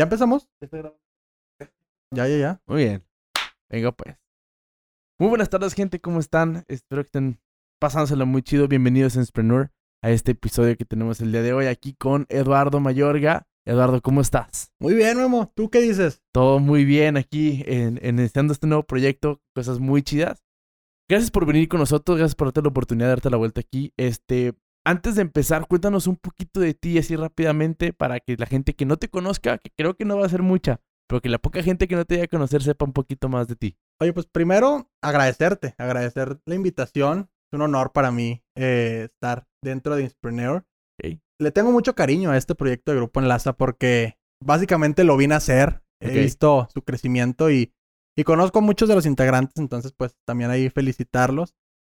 ¿Ya empezamos? Ya, ya, ya. Muy bien. Venga, pues. Muy buenas tardes, gente. ¿Cómo están? Espero que estén pasándoselo muy chido. Bienvenidos en Spreneur a este episodio que tenemos el día de hoy aquí con Eduardo Mayorga. Eduardo, ¿cómo estás? Muy bien, Memo. ¿Tú qué dices? Todo muy bien aquí en, en iniciando este nuevo proyecto. Cosas muy chidas. Gracias por venir con nosotros. Gracias por darte la oportunidad de darte la vuelta aquí. Este, antes de empezar, cuéntanos un poquito de ti así rápidamente para que la gente que no te conozca, que creo que no va a ser mucha, pero que la poca gente que no te vaya a conocer sepa un poquito más de ti. Oye, pues primero agradecerte, agradecer la invitación. Es un honor para mí eh, estar dentro de Inspreneur. Ok. Le tengo mucho cariño a este proyecto de Grupo Enlaza porque básicamente lo vine a hacer. He visto su crecimiento y, y conozco a muchos de los integrantes, entonces pues también ahí felicitarlos.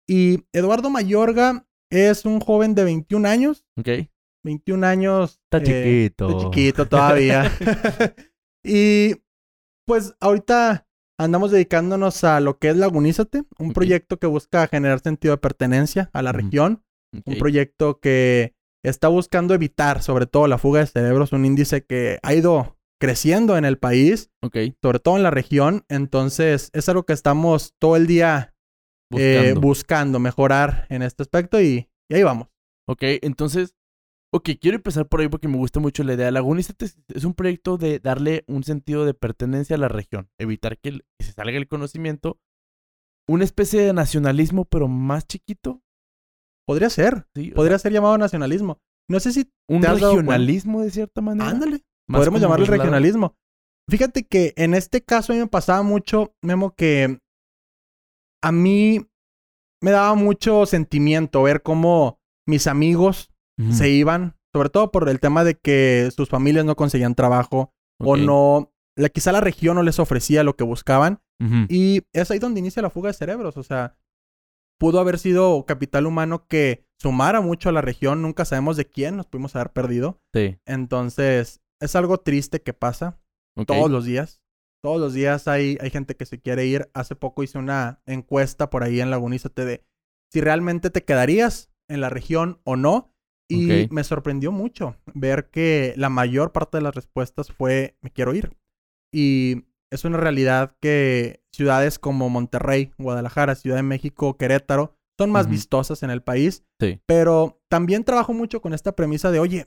Y Eduardo Mayorga es un joven de 21 años. ¿Ok? 21 años. Está eh, chiquito. Está chiquito todavía. y pues ahorita andamos dedicándonos a lo que es Lagunízate, un proyecto que busca generar sentido de pertenencia a la región, un proyecto que está buscando evitar sobre todo la fuga de cerebros, un índice que ha ido creciendo en el país, Ok. sobre todo en la región, entonces es algo que estamos todo el día eh, Buscando. buscando mejorar en este aspecto y, y ahí vamos. ok, entonces, ok, quiero empezar por ahí porque me gusta mucho la idea. Lagunízate es, es un proyecto de darle un sentido de pertenencia a la región, evitar que, el- que se salga el conocimiento, una especie de nacionalismo, pero más chiquito, Podría ser, podría ser llamado nacionalismo. No sé si un regionalismo de cierta manera. Ándale. Los lados. regionalismo. Fíjate que en este caso a mí me pasaba mucho, Memo, que a mí me daba mucho sentimiento ver cómo mis amigos se iban, sobre todo por el tema de que sus familias no conseguían trabajo o no, la, quizá la región no les ofrecía lo que buscaban. Y es ahí donde inicia la fuga de cerebros. O sea, pudo haber sido capital humano que sumara mucho a la región. Nunca sabemos de quién nos pudimos haber perdido. Sí. Entonces, es algo triste que pasa todos los días. Todos los días hay, hay gente que se quiere ir. Hace poco hice una encuesta por ahí en Lagunízate de si realmente te quedarías en la región o no. Y me sorprendió mucho ver que la mayor parte de las respuestas fue me quiero ir. Y es una realidad que ciudades como Monterrey, Guadalajara, Ciudad de México, Querétaro son más vistosas en el país. Sí. Pero también trabajo mucho con esta premisa de, oye,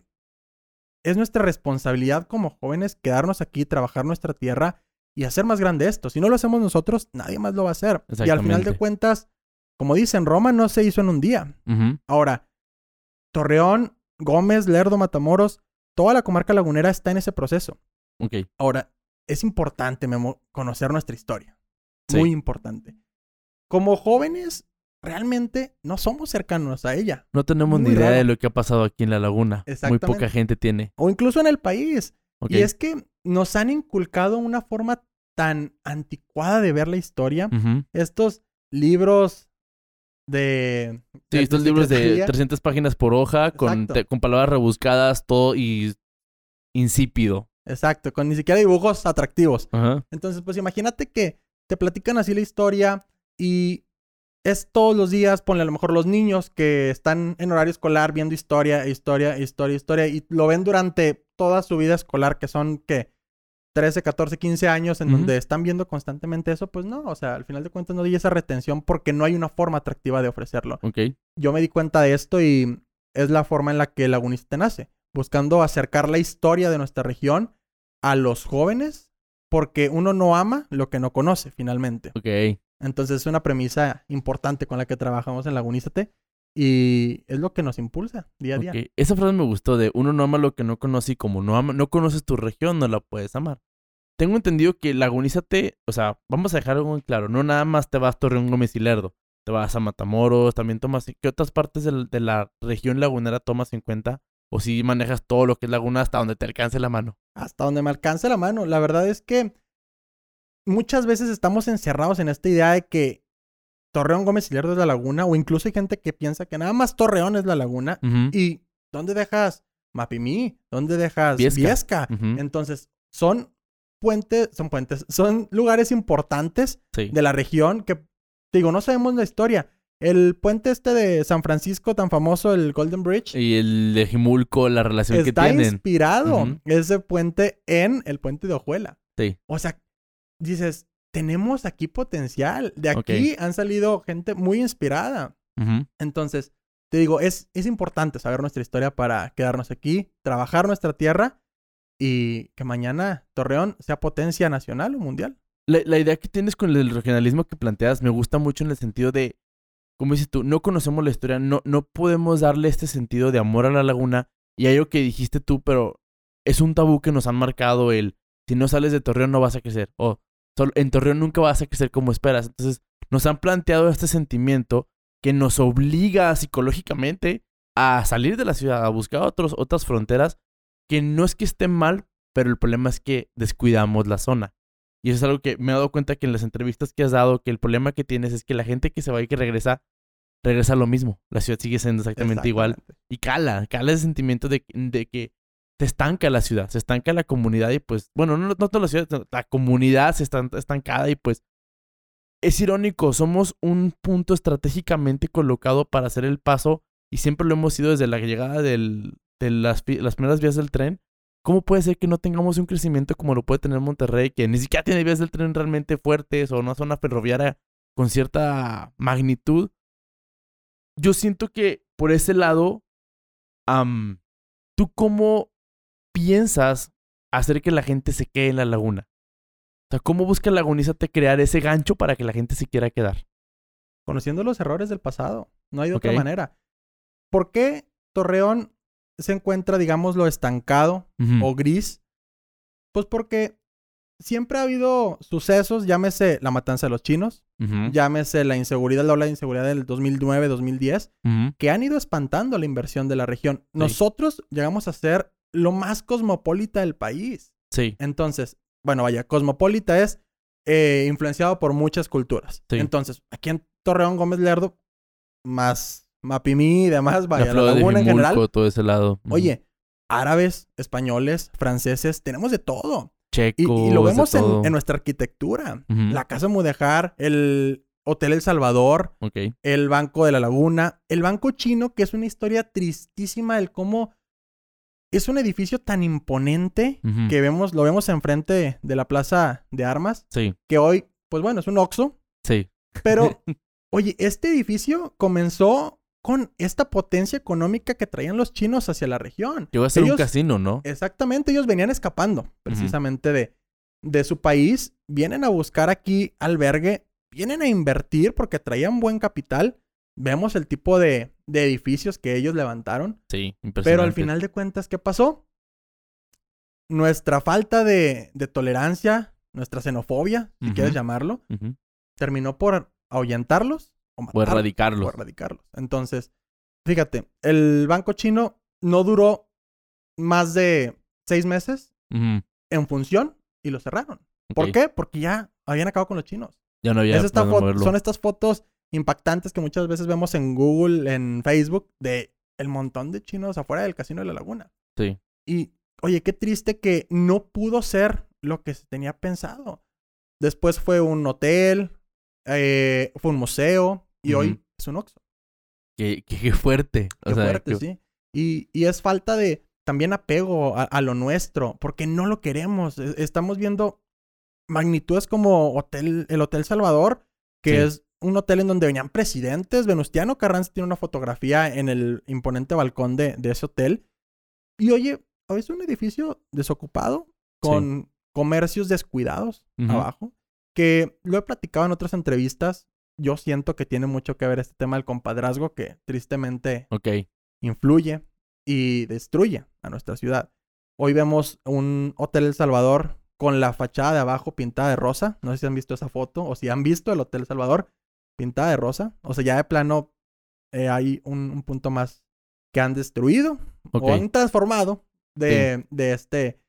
es nuestra responsabilidad como jóvenes quedarnos aquí, trabajar nuestra tierra y hacer más grande esto. Si no lo hacemos nosotros, nadie más lo va a hacer. Y al final de cuentas, como dicen, Roma no se hizo en un día. Ahora, Torreón, Gómez, Lerdo, Matamoros, toda la comarca lagunera está en ese proceso. Ok. Ahora, es importante, Memo, conocer nuestra historia. Sí. Muy importante. Como jóvenes, realmente no somos cercanos a ella. No tenemos Muy ni idea raro. de lo que ha pasado aquí en la laguna. Muy poca gente tiene. O incluso en el país. Ok. Y es que nos han inculcado una forma tan anticuada de ver la historia. Estos libros de... Sí, de- estos libros de secretaría. 300 300 páginas por hoja, con, te- con palabras rebuscadas, todo y insípido. Exacto, con ni siquiera dibujos atractivos. Entonces, pues imagínate que te platican así la historia y es todos los días, ponle a lo mejor los niños que están en horario escolar viendo historia, historia, historia, historia y lo ven durante toda su vida escolar, que son que 13, 14, 15 años en donde están viendo constantemente eso, pues no, o sea, al final de cuentas no hay esa retención porque no hay una forma atractiva de ofrecerlo. Yo me di cuenta de esto y es la forma en la que Lagunista nace, buscando acercar la historia de nuestra región a los jóvenes, porque uno no ama lo que no conoce finalmente. Ok. Entonces es una premisa importante con la que trabajamos en Lagunízate y es lo que nos impulsa día a día. Esa frase me gustó de uno no ama lo que no conoce y como no ama, no conoces tu región, no la puedes amar. Tengo entendido que Lagunízate, o sea, vamos a dejar algo en claro, no nada más te vas a Torreón Gómez y Lerdo, te vas a Matamoros, también tomas, ¿qué otras partes del- de la región lagunera tomas en cuenta? O si manejas todo lo que es laguna hasta donde te alcance la mano. Hasta donde me alcance la mano. La verdad es que muchas veces estamos encerrados en esta idea de que Torreón Gómez y Lerdo es la laguna, o incluso hay gente que piensa que nada más Torreón es la laguna. ¿Y dónde dejas Mapimí? ¿Dónde dejas Viesca. Viesca? Entonces, son puentes, son puentes, son lugares importantes Sí. de la región que, digo, no sabemos la historia. El puente este de San Francisco, tan famoso, el Golden Bridge, Y el de Jimulco, la relación que está tienen. inspirado Ujú. ese puente en el puente de Ojuela. Sí. O sea, dices, tenemos aquí potencial. De aquí han salido gente muy inspirada. Entonces, te digo, es, es importante saber nuestra historia para quedarnos aquí, trabajar nuestra tierra y que mañana Torreón sea potencia nacional o mundial. La, la idea que tienes con el regionalismo que planteas me gusta mucho en el sentido de, como dices tú, no conocemos la historia, no, no podemos darle este sentido de amor a la laguna. Y hay algo que dijiste tú, pero es un tabú que nos han marcado el, si no sales de Torreón no vas a crecer. O "Sol- en Torreón nunca vas a crecer como esperas. Entonces nos han planteado este sentimiento que nos obliga psicológicamente a salir de la ciudad, a buscar otros, otras fronteras, que no es que estén mal, pero el problema es que descuidamos la zona. Y eso es algo que me he dado cuenta que en las entrevistas que has dado, que el problema que tienes es que la gente que se va y que regresa, regresa a lo mismo. La ciudad sigue siendo exactamente igual. Y cala, cala ese sentimiento de, de que se estanca la ciudad, se estanca la comunidad y pues, bueno, no, no toda la ciudad, la comunidad se está estancada y pues es irónico, somos un punto estratégicamente colocado para hacer el paso y siempre lo hemos sido desde la llegada del, de las, las primeras vías del tren. ¿Cómo puede ser que no tengamos un crecimiento como lo puede tener Monterrey, que ni siquiera tiene vías del tren realmente fuertes o una zona ferroviaria con cierta magnitud? Yo siento que por ese lado, am, ¿tú cómo piensas hacer que la gente se quede en la laguna? O sea, ¿cómo busca Lagunízate crear ese gancho para que la gente se quiera quedar? Conociendo los errores del pasado. No hay de otra manera. ¿Por qué Torreón se encuentra, digamos, lo estancado o gris? Pues porque siempre ha habido sucesos, llámese la matanza de los chinos, llámese la inseguridad, la ola de inseguridad del 2009-2010, ujú, que han ido espantando la inversión de la región. Nosotros llegamos a ser lo más cosmopolita del país. Sí, Entonces, bueno, vaya, cosmopolita es eh, influenciado por muchas culturas. Sí. Entonces, aquí en Torreón Gómez Lerdo, más Mapimí y demás, vaya, la de laguna en general. Todo ese lado. Oye, árabes, españoles, franceses, tenemos de todo. Y, Checos, y lo de vemos en, nuestra arquitectura. La Casa Mudejar, el Hotel El Salvador, el Banco de la Laguna, el Banco Chino, que es una historia tristísima del cómo es un edificio tan imponente que vemos, lo vemos enfrente de la Plaza de Armas, Sí, que hoy, pues bueno, es un Oxxo, sí. pero oye, este edificio comenzó con esta potencia económica que traían los chinos hacia la región. Llegó a ser un casino, ¿no? Exactamente, ellos venían escapando precisamente de, de su país, vienen a buscar aquí albergue, vienen a invertir porque traían buen capital. Vemos el tipo de, de edificios que ellos levantaron, Sí, impresionante. pero al final de cuentas, ¿qué pasó? Nuestra falta de, de tolerancia, nuestra xenofobia, si quieres llamarlo, terminó por ahuyentarlos o O matarlos erradicarlo. o erradicarlos. Entonces, fíjate, el banco chino no duró más de seis meses en función y lo cerraron. ¿Por qué? Porque ya habían acabado con los chinos. Ya no había Es esta son estas fotos impactantes que muchas veces vemos en Google, en Facebook, de el montón de chinos afuera del casino de la laguna. Sí. Y, oye, qué triste que no pudo ser lo que se tenía pensado. Después fue un hotel, eh, fue un museo y hoy es un Oxxo. Qué, qué- qué fuerte. O Qué sea, fuerte, que- sí. Y, y es falta de también apego a, a lo nuestro, porque no lo queremos. E- Estamos viendo magnitudes como hotel, el Hotel Salvador, que Sí. es un hotel en donde venían presidentes. Venustiano Carranza tiene una fotografía en el imponente balcón de, de ese hotel. Y oye, es un edificio desocupado con comercios descuidados abajo, que lo he platicado en otras entrevistas. Yo siento que tiene mucho que ver este tema del compadrazgo que tristemente influye y destruye a nuestra ciudad. Hoy vemos un Hotel El Salvador con la fachada de abajo pintada de rosa. No sé si han visto esa foto o si han visto el Hotel El Salvador pintada de rosa. O sea, ya de plano eh, hay un, un punto más que han destruido o han transformado de, de este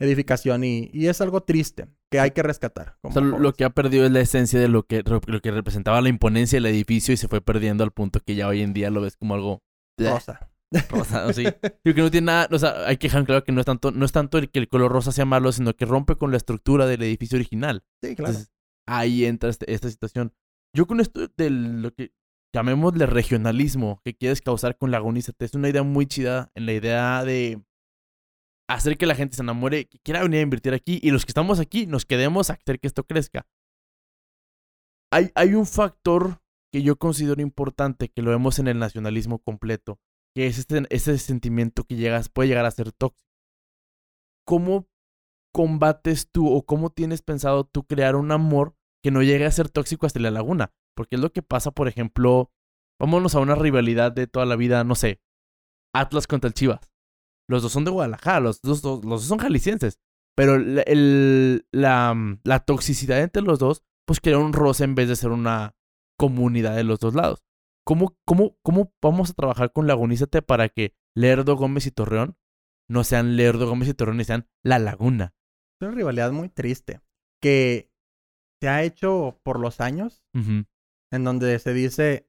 edificación y, y es algo triste que hay que rescatar. O como sea, lo que ha perdido es la esencia de lo que, lo que representaba la imponencia del edificio y se fue perdiendo al punto que ya hoy en día lo ves como algo rosa. rosa, sí. Yo que no tiene nada, o sea, hay que dejar claro que no es tanto, no es tanto el que el color rosa sea malo, sino que rompe con la estructura del edificio original. Sí, claro. Entonces, ahí entra este- esta situación. Yo con esto de lo que llamémosle regionalismo que quieres causar con Lagunízate. Es una idea muy chida en la idea de hacer que la gente se enamore, que quiera venir a invertir aquí y los que estamos aquí nos quedemos a hacer que esto crezca. Hay, hay un factor que yo considero importante, que lo vemos en el nacionalismo completo, que es este, ese sentimiento que llegas, puede llegar a ser tóxico. ¿Cómo combates tú o cómo tienes pensado tú crear un amor que no llegue a ser tóxico hasta la laguna? Porque es lo que pasa, por ejemplo, vámonos a una rivalidad de toda la vida, no sé, Atlas contra el Chivas. Los dos son de Guadalajara, los dos, los dos son jaliscienses. Pero el, la, toxicidad entre los dos, pues crea un roce en vez de ser una comunidad de los dos lados. ¿Cómo, cómo, cómo vamos a trabajar con Lagunízate para que Lerdo, Gómez y Torreón no sean Lerdo, Gómez y Torreón y sean La Laguna? Es una rivalidad muy triste que se ha hecho por los años, en donde se dice,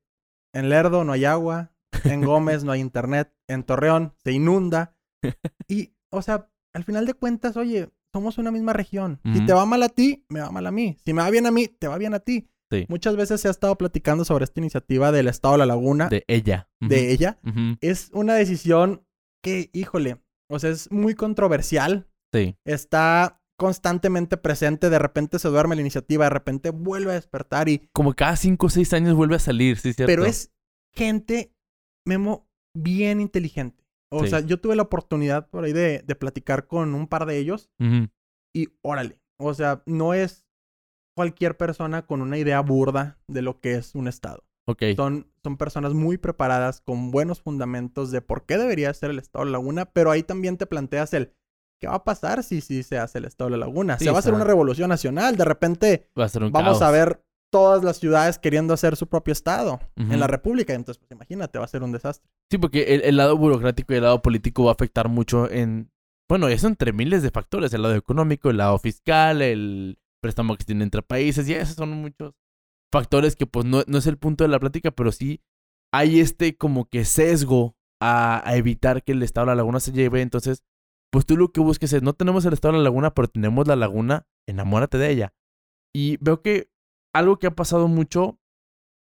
en Lerdo no hay agua, en Gómez no hay internet, en Torreón se inunda. Y, o sea, al final de cuentas, oye, somos una misma región. Si te va mal a ti, me va mal a mí. Si me va bien a mí, te va bien a ti. Muchas veces se ha estado platicando sobre esta iniciativa del Estado de la Laguna. De ella. De ella. Es una decisión que, híjole, o sea, es muy controversial. Sí. Está constantemente presente, de repente se duerme la iniciativa, de repente vuelve a despertar y... Como cada cinco o seis años vuelve a salir, sí, cierto. Pero es gente, Memo, bien inteligente. O sea, yo tuve la oportunidad por ahí de, de platicar con un par de ellos y órale, o sea, no es cualquier persona con una idea burda de lo que es un Estado. Ok. Son, son personas muy preparadas, con buenos fundamentos de por qué debería ser el Estado de Laguna, pero ahí también te planteas el, ¿qué va a pasar si, si se hace el Estado de la Laguna? se va a hacer una revolución nacional, de repente va a ser un vamos a ver todas las ciudades queriendo hacer su propio estado en la República. Entonces, pues imagínate, va a ser un desastre. Sí, porque el, el, lado burocrático y el lado político va a afectar mucho en... Bueno, eso entre miles de factores. El lado económico, el lado fiscal, el préstamo que tiene entre países. Y esos son muchos factores que pues no, no es el punto de la plática, pero sí hay este como que sesgo a, a evitar que el estado de la laguna se lleve. Entonces, pues tú lo que busques es, no tenemos el estado de la laguna, pero tenemos la laguna, enamórate de ella. Y veo que algo que ha pasado mucho,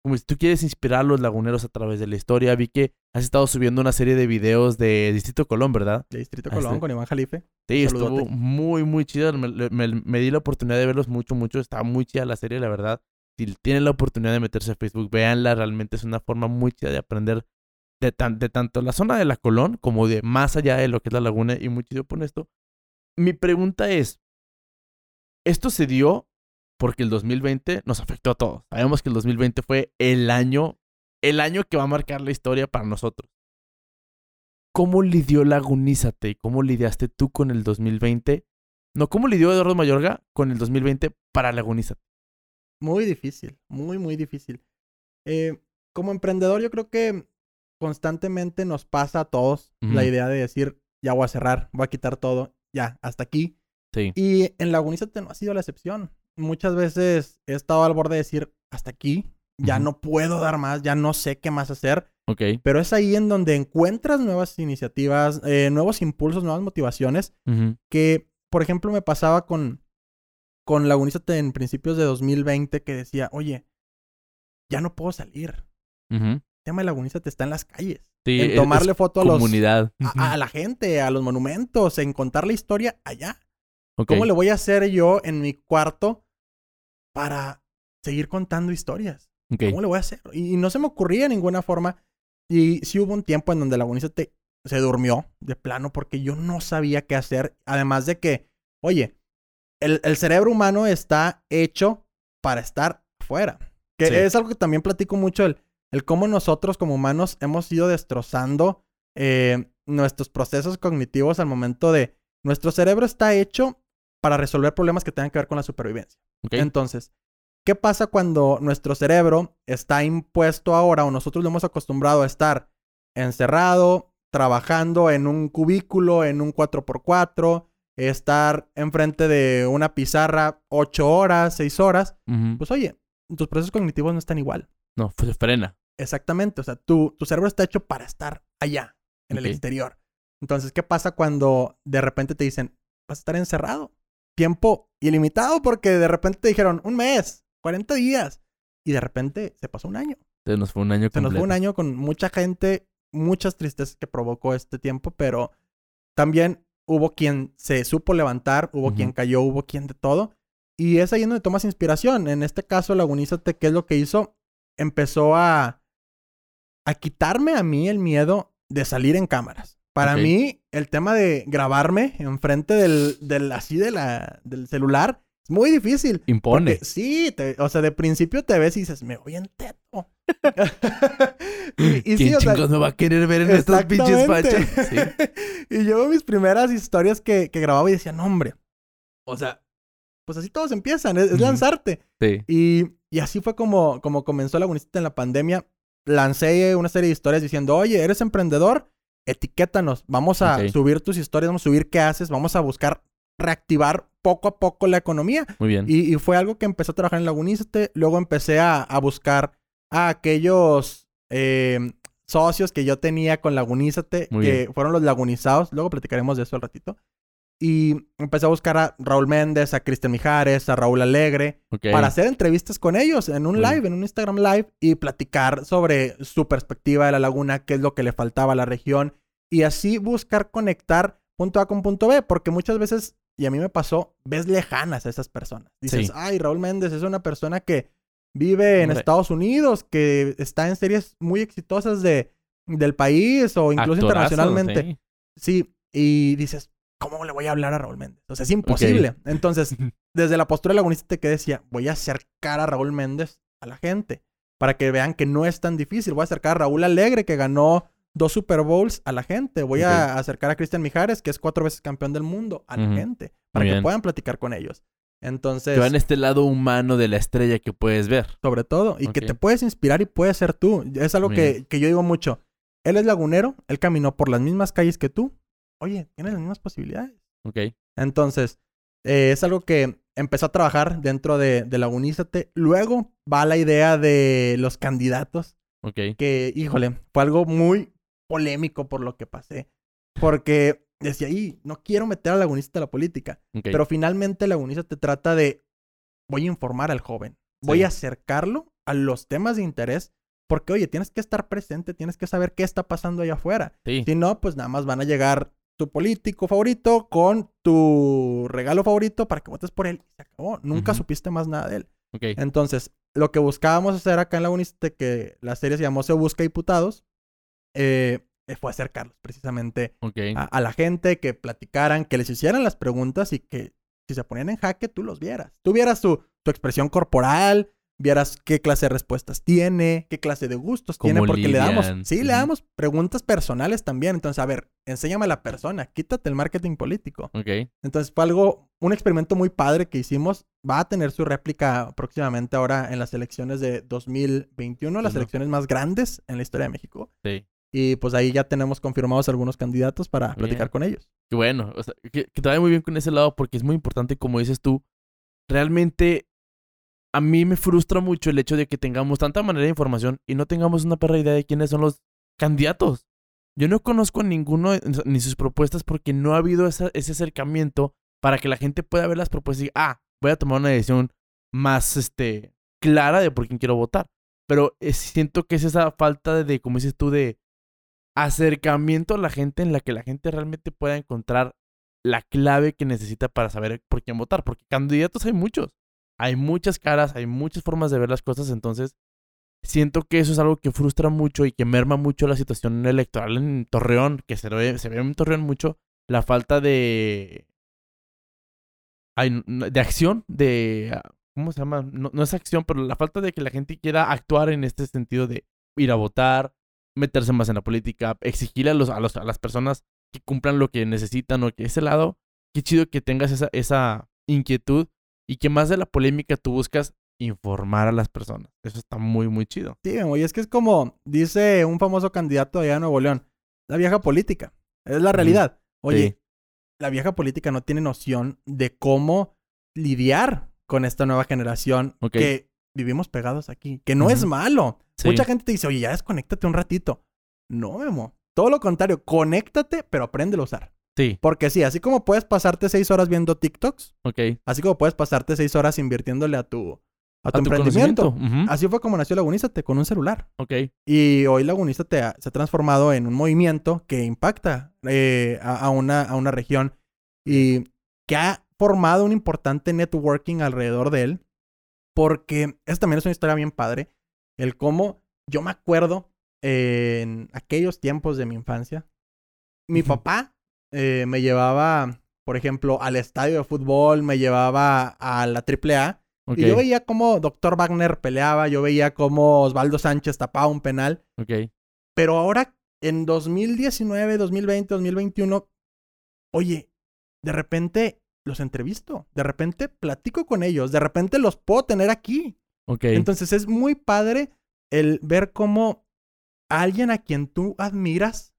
como si tú quieres inspirar a los laguneros a través de la historia, vi que has estado subiendo una serie de videos de Distrito Colón, ¿verdad? De Distrito Colón este con Iván Jalife. Sí, estuvo muy, muy chido. Me, di la oportunidad de verlos mucho, mucho. Estaba muy chida la serie, la verdad. Si tienen la oportunidad de meterse a Facebook, véanla. Realmente es una forma muy chida de aprender de, de tanto la zona de la Colón como de más allá de lo que es la laguna. Y muy chido por esto. Mi pregunta es, ¿esto se dio porque el 2020 nos afectó a todos. Sabemos que el 2020 fue el año, el año que va a marcar la historia para nosotros. ¿Cómo lidió Lagunízate y cómo lidiaste tú con el 2020? No, ¿cómo lidió Eduardo Mayorga con el 2020 para Lagunízate? Muy difícil, muy, muy difícil. Eh, como emprendedor, yo creo que constantemente nos pasa a todos la idea de decir, ya voy a cerrar, voy a quitar todo, ya, hasta aquí. Sí. Y en Lagunízate no ha sido la excepción muchas veces he estado al borde de decir, hasta aquí, ya no puedo dar más, ya no sé qué más hacer. Ok. Pero es ahí en donde encuentras nuevas iniciativas, eh, nuevos impulsos, nuevas motivaciones, que, por ejemplo, me pasaba con, con Lagunízate en principios de 2020 que decía, oye, ya no puedo salir. El tema de Lagunízate está en las calles. en tomarle foto a comunidad. a la gente, a los monumentos, en contar la historia allá. ¿Cómo le voy a hacer yo en mi cuarto para seguir contando historias? ¿Cómo le voy a hacer? Y, no se me ocurría de ninguna forma. Y sí hubo un tiempo en donde la bonita se durmió de plano porque yo no sabía qué hacer. Además de que, oye, el, cerebro humano está hecho para estar fuera. Que es algo que también platico mucho, el, el cómo nosotros como humanos hemos ido destrozando eh, nuestros procesos cognitivos al momento de... Nuestro cerebro está hecho para resolver problemas que tengan que ver con la supervivencia. Entonces, ¿qué pasa cuando nuestro cerebro está impuesto ahora o nosotros lo hemos acostumbrado a estar encerrado, trabajando en un cubículo, en un 4x4, estar enfrente de una pizarra 8 horas, 6 horas? Pues oye, tus procesos cognitivos no están igual. No, pues se frena. Exactamente, o sea, tu, tu cerebro está hecho para estar allá, en el exterior. Entonces, ¿qué pasa cuando de repente te dicen, vas a estar encerrado? tiempo ilimitado porque de repente te dijeron un mes, 40 días y de repente se pasó un año. Se nos fue un año Se nos fue un año con mucha gente, muchas tristezas que provocó este tiempo, pero también hubo quien se supo levantar, hubo quien cayó, hubo quien de todo. Y es ahí donde tomas inspiración. En este caso, Lagunízate, ¿qué es lo que hizo? Empezó a, a quitarme a mí el miedo de salir en cámaras. Para mí, el tema de grabarme enfrente del, del así de la, del celular es muy difícil. Impone. Porque sí, te- o sea, de principio te ves y dices, me voy en teto. y, y ¿Quién sí, o sea, chingos me va a querer ver en estas pinches fachas? Sí. y yo mis primeras historias que, que grababa y decía, no, hombre. O sea, pues así todos empiezan, es, lanzarte. Sí. Y, y así fue como, como comenzó la en la pandemia. Lancé una serie de historias diciendo, oye, ¿eres emprendedor? Etiquétanos. Vamos a subir tus historias, vamos a subir qué haces, vamos a buscar reactivar poco a poco la economía. Muy bien. Y, y fue algo que empecé a trabajar en Lagunízate. Luego empecé a, a buscar a aquellos eh, socios que yo tenía con Lagunízate, Muy que bien. fueron los lagunizados. Luego platicaremos de eso al ratito. Y empecé a buscar a Raúl Méndez, a Cristian Mijares, a Raúl Alegre, para hacer entrevistas con ellos en un live, en un Instagram live, y platicar sobre su perspectiva de la laguna, qué es lo que le faltaba a la región, y así buscar conectar punto A con punto B, porque muchas veces, y a mí me pasó, ves lejanas a esas personas. Dices, Sí. ay, Raúl Méndez es una persona que vive en Hombre. Estados Unidos, que está en series muy exitosas de, del país o incluso Actorazo, internacionalmente. sí. Sí, y dices, ¿cómo le voy a hablar a Raúl Méndez? O sea, es imposible. Entonces, desde la postura lagunista que decía, voy a acercar a Raúl Méndez a la gente para que vean que no es tan difícil. Voy a acercar a Raúl Alegre, que ganó dos Super Bowls a la gente. Voy a acercar a Cristian Mijares, que es cuatro veces campeón del mundo, a la gente, para que puedan platicar con ellos. Entonces, Que va en este lado humano de la estrella que puedes ver. sobre todo, y que te puedes inspirar y puedes ser tú. Es algo que, que yo digo mucho. Él es lagunero, él caminó por las mismas calles que tú. Oye, tienes las mismas posibilidades. Ok. Entonces, eh, es algo que empezó a trabajar dentro de, de Lagunízate. Luego va la idea de los candidatos, Ok. que, híjole, fue algo muy polémico por lo que pasé. Porque decía, y no quiero meter a Lagunízate a la política. Ok. Pero finalmente Lagunízate trata de, voy a informar al joven, voy Sí. a acercarlo a los temas de interés. Porque, oye, tienes que estar presente, tienes que saber qué está pasando allá afuera. sí. Si no, pues nada más van a llegar tu político favorito con tu regalo favorito para que votes por él. Y se acabó. Nunca supiste más nada de él. Entonces, lo que buscábamos hacer acá en la UNISTE, que la serie se llamó Se Busca Diputados, eh, fue acercarlos precisamente a, a la gente, que platicaran, que les hicieran las preguntas y que si se ponían en jaque, tú los vieras. Tú vieras su, su expresión corporal, vieras qué clase de respuestas tiene, qué clase de gustos Cómo tiene, porque le damos, sí, le damos preguntas personales también. Entonces, a ver, enséñame a la persona, quítate el marketing político. Ok. Entonces, fue algo, un experimento muy padre que hicimos. Va a tener su réplica próximamente ahora en las elecciones de 2021, las elecciones más grandes en la historia de México. Sí. Y pues ahí ya tenemos confirmados algunos candidatos para Bien. platicar con ellos. Qué bueno. O sea, que, que te vaya muy bien con ese lado porque es muy importante, como dices tú. Realmente, a mí me frustra mucho el hecho de que tengamos tanta manera de información y no tengamos una perra idea de quiénes son los candidatos. Yo no conozco a ninguno ni sus propuestas porque no ha habido esa- ese acercamiento para que la gente pueda ver las propuestas y ah, voy a tomar una decisión más este, clara de por quién quiero votar. Pero eh, siento que es esa falta de, como dices tú, de acercamiento a la gente en la que la gente realmente pueda encontrar la clave que necesita para saber por quién votar. Porque candidatos hay muchos. Hay muchas caras, hay muchas formas de ver las cosas. Entonces, siento que eso es algo que frustra mucho y que merma mucho la situación electoral en Torreón, que se ve, se ve en Torreón mucho, la falta de... de acción, de... ah, ¿Cómo se llama? No, no es acción, pero la falta de que la gente quiera actuar en este sentido de ir a votar, meterse más en la política, exigirle a, los, a, los, a las personas que cumplan lo que necesitan o que ese lado, qué chido que tengas esa, esa inquietud y que más de la polémica tú buscas informar a las personas. Eso está muy, muy chido. Sí, oye, es que es como dice un famoso candidato allá de Nuevo León, la vieja política. Es la realidad. Oye, Sí. la vieja política no tiene noción de cómo lidiar con esta nueva generación que vivimos pegados aquí, que no es malo. Sí. Mucha gente te dice, oye, ya desconéctate un ratito. No, Memo. Todo lo contrario, conéctate, pero apréndelo a usar. Sí, Porque sí, así como puedes pasarte seis horas viendo TikToks, ok. así como puedes pasarte seis horas invirtiéndole a tu, a tu, A tu emprendimiento. Así fue como nació Lagunízate, con un celular. Ok. Y hoy Lagunízate ha- se ha transformado en un movimiento que impacta eh, a, a una, a una región y que ha formado un importante networking alrededor de él. Porque esta también es una historia bien padre. El cómo yo me acuerdo eh, en aquellos tiempos de mi infancia. Mi papá eh, me llevaba, por ejemplo, al estadio de fútbol, me llevaba a la AAA. Ok. Y yo veía cómo Dr. Wagner peleaba, yo veía cómo Osvaldo Sánchez tapaba un penal. Pero ahora, en 2019, 2020, 2021, oye, de repente los entrevisto, de repente platico con ellos, de repente los puedo tener aquí. Ok. Entonces es muy padre el ver cómo alguien a quien tú admiras.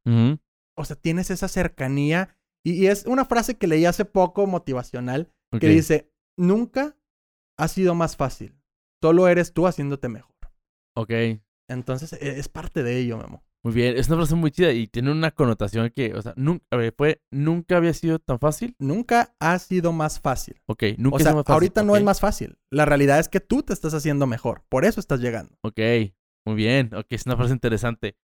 O sea, tienes esa cercanía. Y, y es una frase que leí hace poco motivacional, que dice, nunca ha sido más fácil, solo eres tú haciéndote mejor. Ok. Entonces e- es parte de ello, Memo. Muy bien. Es una frase muy chida y tiene una connotación que, o sea, nunca, a ver, fue, nunca había sido tan fácil. Nunca ha sido más fácil. Ok. Nunca o ha sea, sido más fácil. ahorita no es más fácil. La realidad es que tú te estás haciendo mejor. Por eso estás llegando. Ok. Muy bien. Ok. Es una frase interesante.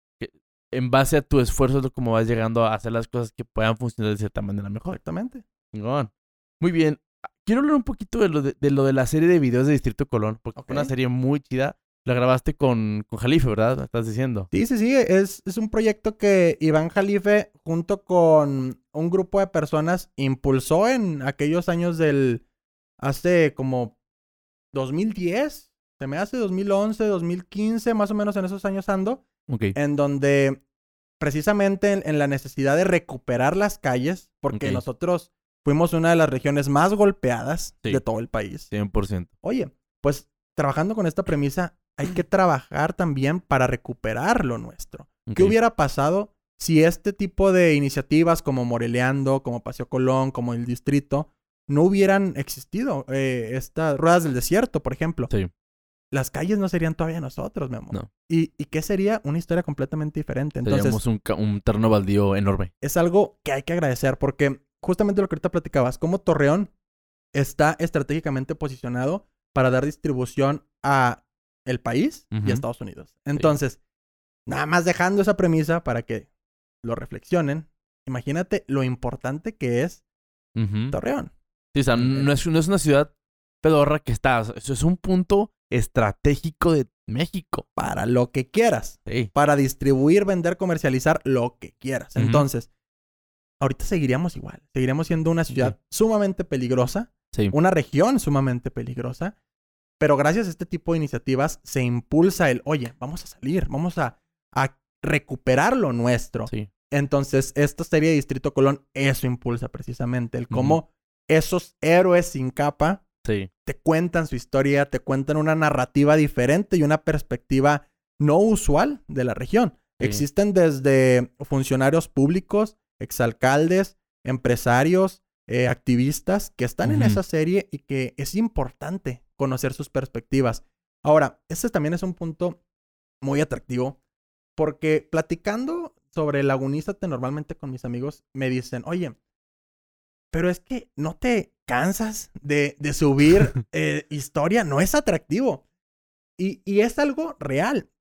En base a tu esfuerzo es como vas llegando a hacer las cosas que puedan funcionar de cierta manera mejor. Exactamente. Muy bien. Quiero hablar un poquito de lo de, de lo de la serie de videos de Distrito Colón, porque fue una serie muy chida. La grabaste con, con Jalife, ¿verdad? Me estás diciendo. Sí, sí, sí. Es, es un proyecto que Iván Jalife, junto con un grupo de personas, impulsó en aquellos años del. Hace como 2010. Se me hace 2011, 2015, más o menos en esos años ando. En donde precisamente en, en la necesidad de recuperar las calles, porque nosotros fuimos una de las regiones más golpeadas Sí. de todo el país. 100%. Oye, pues trabajando con esta premisa, hay que trabajar también para recuperar lo nuestro. ¿Qué hubiera pasado si este tipo de iniciativas como Moreleando, como Paseo Colón, como el Distrito, no hubieran existido? Eh, estas ruedas del desierto, por ejemplo Sí. Las calles no serían todavía nosotros, mi amor. No. ¿Y, ¿Y qué sería? Una historia completamente diferente. Entonces, un, un terreno baldío enorme. es algo que hay que agradecer porque justamente lo que ahorita platicabas, como Torreón está estratégicamente posicionado para dar distribución a el país y a Estados Unidos. Entonces, nada más dejando esa premisa para que lo reflexionen, imagínate lo importante que es. Torreón. Sí, o sea, Mm, no es, no es una ciudad pedorra que está. es un punto estratégico de México. Para lo que quieras. Sí. para distribuir, vender, comercializar lo que quieras. Entonces, ahorita seguiríamos igual. Seguiríamos siendo una ciudad sumamente peligrosa, Sí. una región sumamente peligrosa, pero gracias a este tipo de iniciativas se impulsa el, oye, vamos a salir, vamos a, a recuperar lo nuestro. Entonces, esta serie de Distrito Colón, eso impulsa precisamente, el cómo esos héroes sin capa Sí. te cuentan su historia, te cuentan una narrativa diferente y una perspectiva no usual de la región. Sí. Existen desde funcionarios públicos, exalcaldes, empresarios, eh, activistas que están en esa serie y que es importante conocer sus perspectivas. Ahora, este también es un punto muy atractivo porque platicando sobre Lagunízate normalmente con mis amigos me dicen, oye, pero es que no te cansas de, de subir eh, historia, no es atractivo. Y, y es algo real.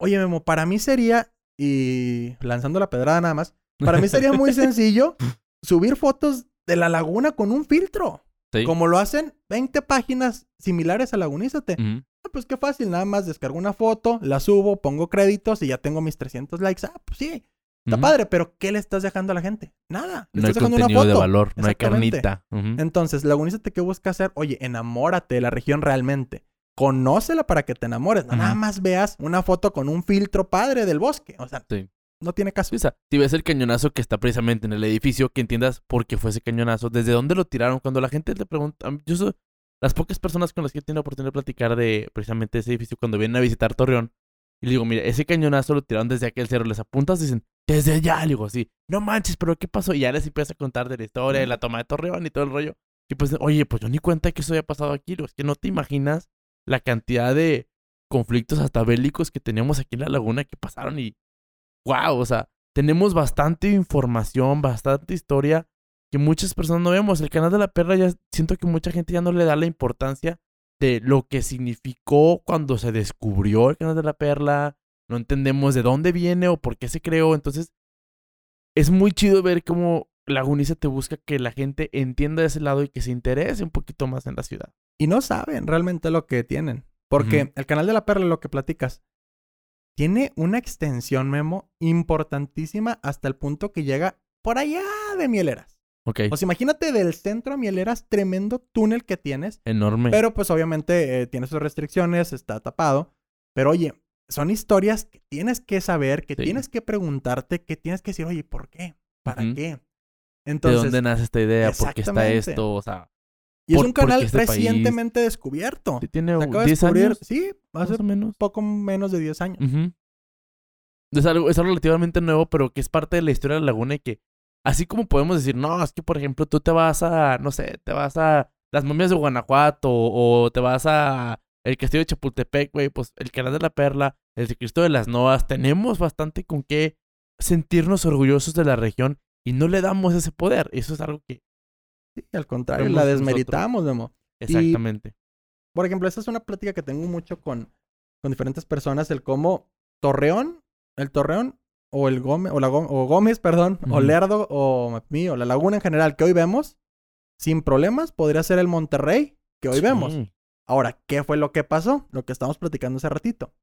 Oye, Memo, para mí sería, y lanzando la pedrada nada más, para mí sería muy sencillo subir fotos de la laguna con un filtro. Sí. Como lo hacen 20 páginas similares a Lagunízate. Ah, pues qué fácil, nada más descargo una foto, la subo, pongo créditos y ya tengo mis 300 likes. Ah, pues sí, está padre, pero ¿qué le estás dejando a la gente? Nada. Le No hay estás dejando una contenido de valor, no hay carnita. Ujú. Entonces, Lagunízate, ¿qué busca hacer? Oye, enamórate de la región realmente. Conócela para que te enamores. No nada más veas una foto con un filtro padre del bosque. O sea, Sí. no tiene caso. O sea, si ves el cañonazo que está precisamente en el edificio, que entiendas por qué fue ese cañonazo, desde dónde lo tiraron, cuando la gente te pregunta, yo soy las pocas personas con las que he tenido la oportunidad de platicar de precisamente ese edificio cuando vienen a visitar Torreón, y le digo, mira, ese cañonazo lo tiraron desde aquel cerro, les apuntas, dicen, desde allá, le digo así, no manches, pero ¿qué pasó? Y ya les empieza a contar de la historia, de la toma de Torreón y todo el rollo. Y pues, oye, pues yo ni cuenta que eso haya pasado aquí, es que no te imaginas la cantidad de conflictos hasta bélicos que teníamos aquí en la laguna que pasaron y wow, o sea, tenemos bastante información, bastante historia que muchas personas no vemos. El canal de la perra ya siento que mucha gente ya no le da la importancia de lo que significó cuando se descubrió el canal de la perla, no entendemos de dónde viene o por qué se creó, entonces es muy chido ver cómo Laguniza te busca que la gente entienda ese lado y que se interese un poquito más en la ciudad. Y no saben realmente lo que tienen. Porque el canal de la perla, lo que platicas, tiene una extensión, Memo, importantísima hasta el punto que llega por allá de Mieleras. Ok. O sea, imagínate del centro a Mieleras, tremendo túnel que tienes. Enorme. Pero pues obviamente eh, tiene sus restricciones, está tapado. Pero oye, son historias que tienes que saber, que Sí. tienes que preguntarte, que tienes que decir, oye, ¿por qué? ¿Para qué? ¿De Entonces, dónde nace esta idea? ¿Por qué está esto? O sea, y es por- un canal este país- recientemente descubierto. sí tiene Se acaba de 10 descubrir, años, sí, hace más o menos. poco menos de 10 años. Es algo, es algo relativamente nuevo, pero que es parte de la historia de la laguna y que, así como podemos decir, no, es que, por ejemplo, tú te vas a, no sé, te vas a las momias de Guanajuato o te vas a el castillo de Chapultepec, güey, pues el canal de la Perla, el de Cristo de las Novas, tenemos bastante con qué sentirnos orgullosos de la región y no le damos ese poder. Eso es algo que, Sí, al contrario, la desmeritamos, Memo. exactamente. Por ejemplo, esta es una plática que tengo mucho con, con diferentes personas, el cómo Torreón, el Torreón o el Gómez, o, la o Gómez, perdón, o. Lerdo o Mapimí, o la Laguna en general que hoy vemos, sin problemas podría ser el Monterrey que hoy vemos. Ahora, ¿qué fue lo que pasó? Lo que estamos platicando hace ratito.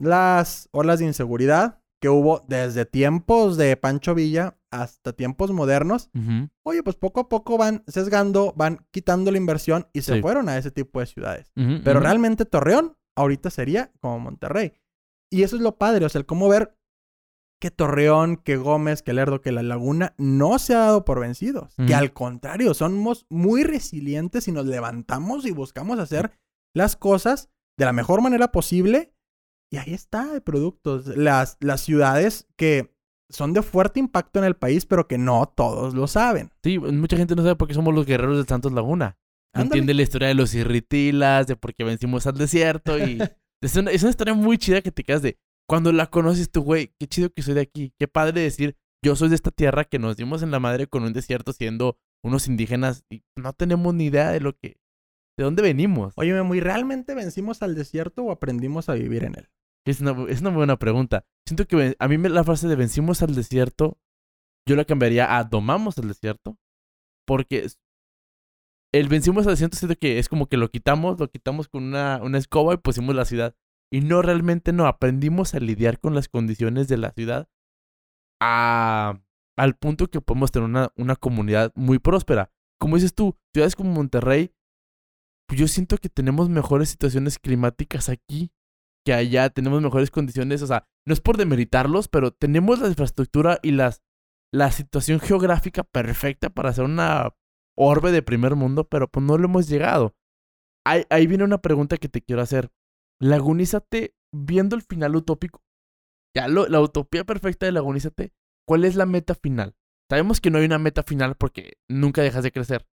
Las olas de inseguridad que hubo desde tiempos de Pancho Villa hasta tiempos modernos, Ujú. oye, pues poco a poco van sesgando, van quitando la inversión y se fueron a ese tipo de ciudades. Pero realmente Torreón ahorita sería como Monterrey. Y eso es lo padre, o sea, el cómo ver que Torreón, que Gómez, que Lerdo, que La Laguna no se ha dado por vencidos. Que al contrario, somos muy resilientes y nos levantamos y buscamos hacer las cosas de la mejor manera posible. Y ahí está el producto. Las, las ciudades que son de fuerte impacto en el país, pero que no todos lo saben. Sí, mucha gente no sabe por qué somos los guerreros del Santos Laguna. No entiende la historia de los irritilas, de por qué vencimos al desierto y... es, una, es una historia muy chida que te quedas de... Cuando la conoces tú, güey, qué chido que soy de aquí. Qué padre decir, yo soy de esta tierra que nos dimos en la madre con un desierto siendo unos indígenas y no tenemos ni idea de lo que... ¿De dónde venimos? Oye, Memo, ¿y realmente vencimos al desierto o aprendimos a vivir en él? Es una, es una buena pregunta. Siento que a mí me- la frase de vencimos al desierto, yo la cambiaría a domamos el desierto. Porque el vencimos al desierto siento que es como que lo quitamos, lo quitamos con una, una escoba y pusimos la ciudad. Y no realmente no, aprendimos a lidiar con las condiciones de la ciudad a, al punto que podemos tener una, una comunidad muy próspera. Como dices tú, ciudades como Monterrey, pues yo siento que tenemos mejores situaciones climáticas aquí que allá, tenemos mejores condiciones, o sea, no es por demeritarlos, pero tenemos la infraestructura y las, la situación geográfica perfecta para hacer una orbe de primer mundo, pero pues no lo hemos llegado. Ahí, ahí viene una pregunta que te quiero hacer. Lagunízate, viendo el final utópico, ya lo- la utopía perfecta de Lagunízate, ¿cuál es la meta final? Sabemos que no hay una meta final porque nunca dejas de crecer,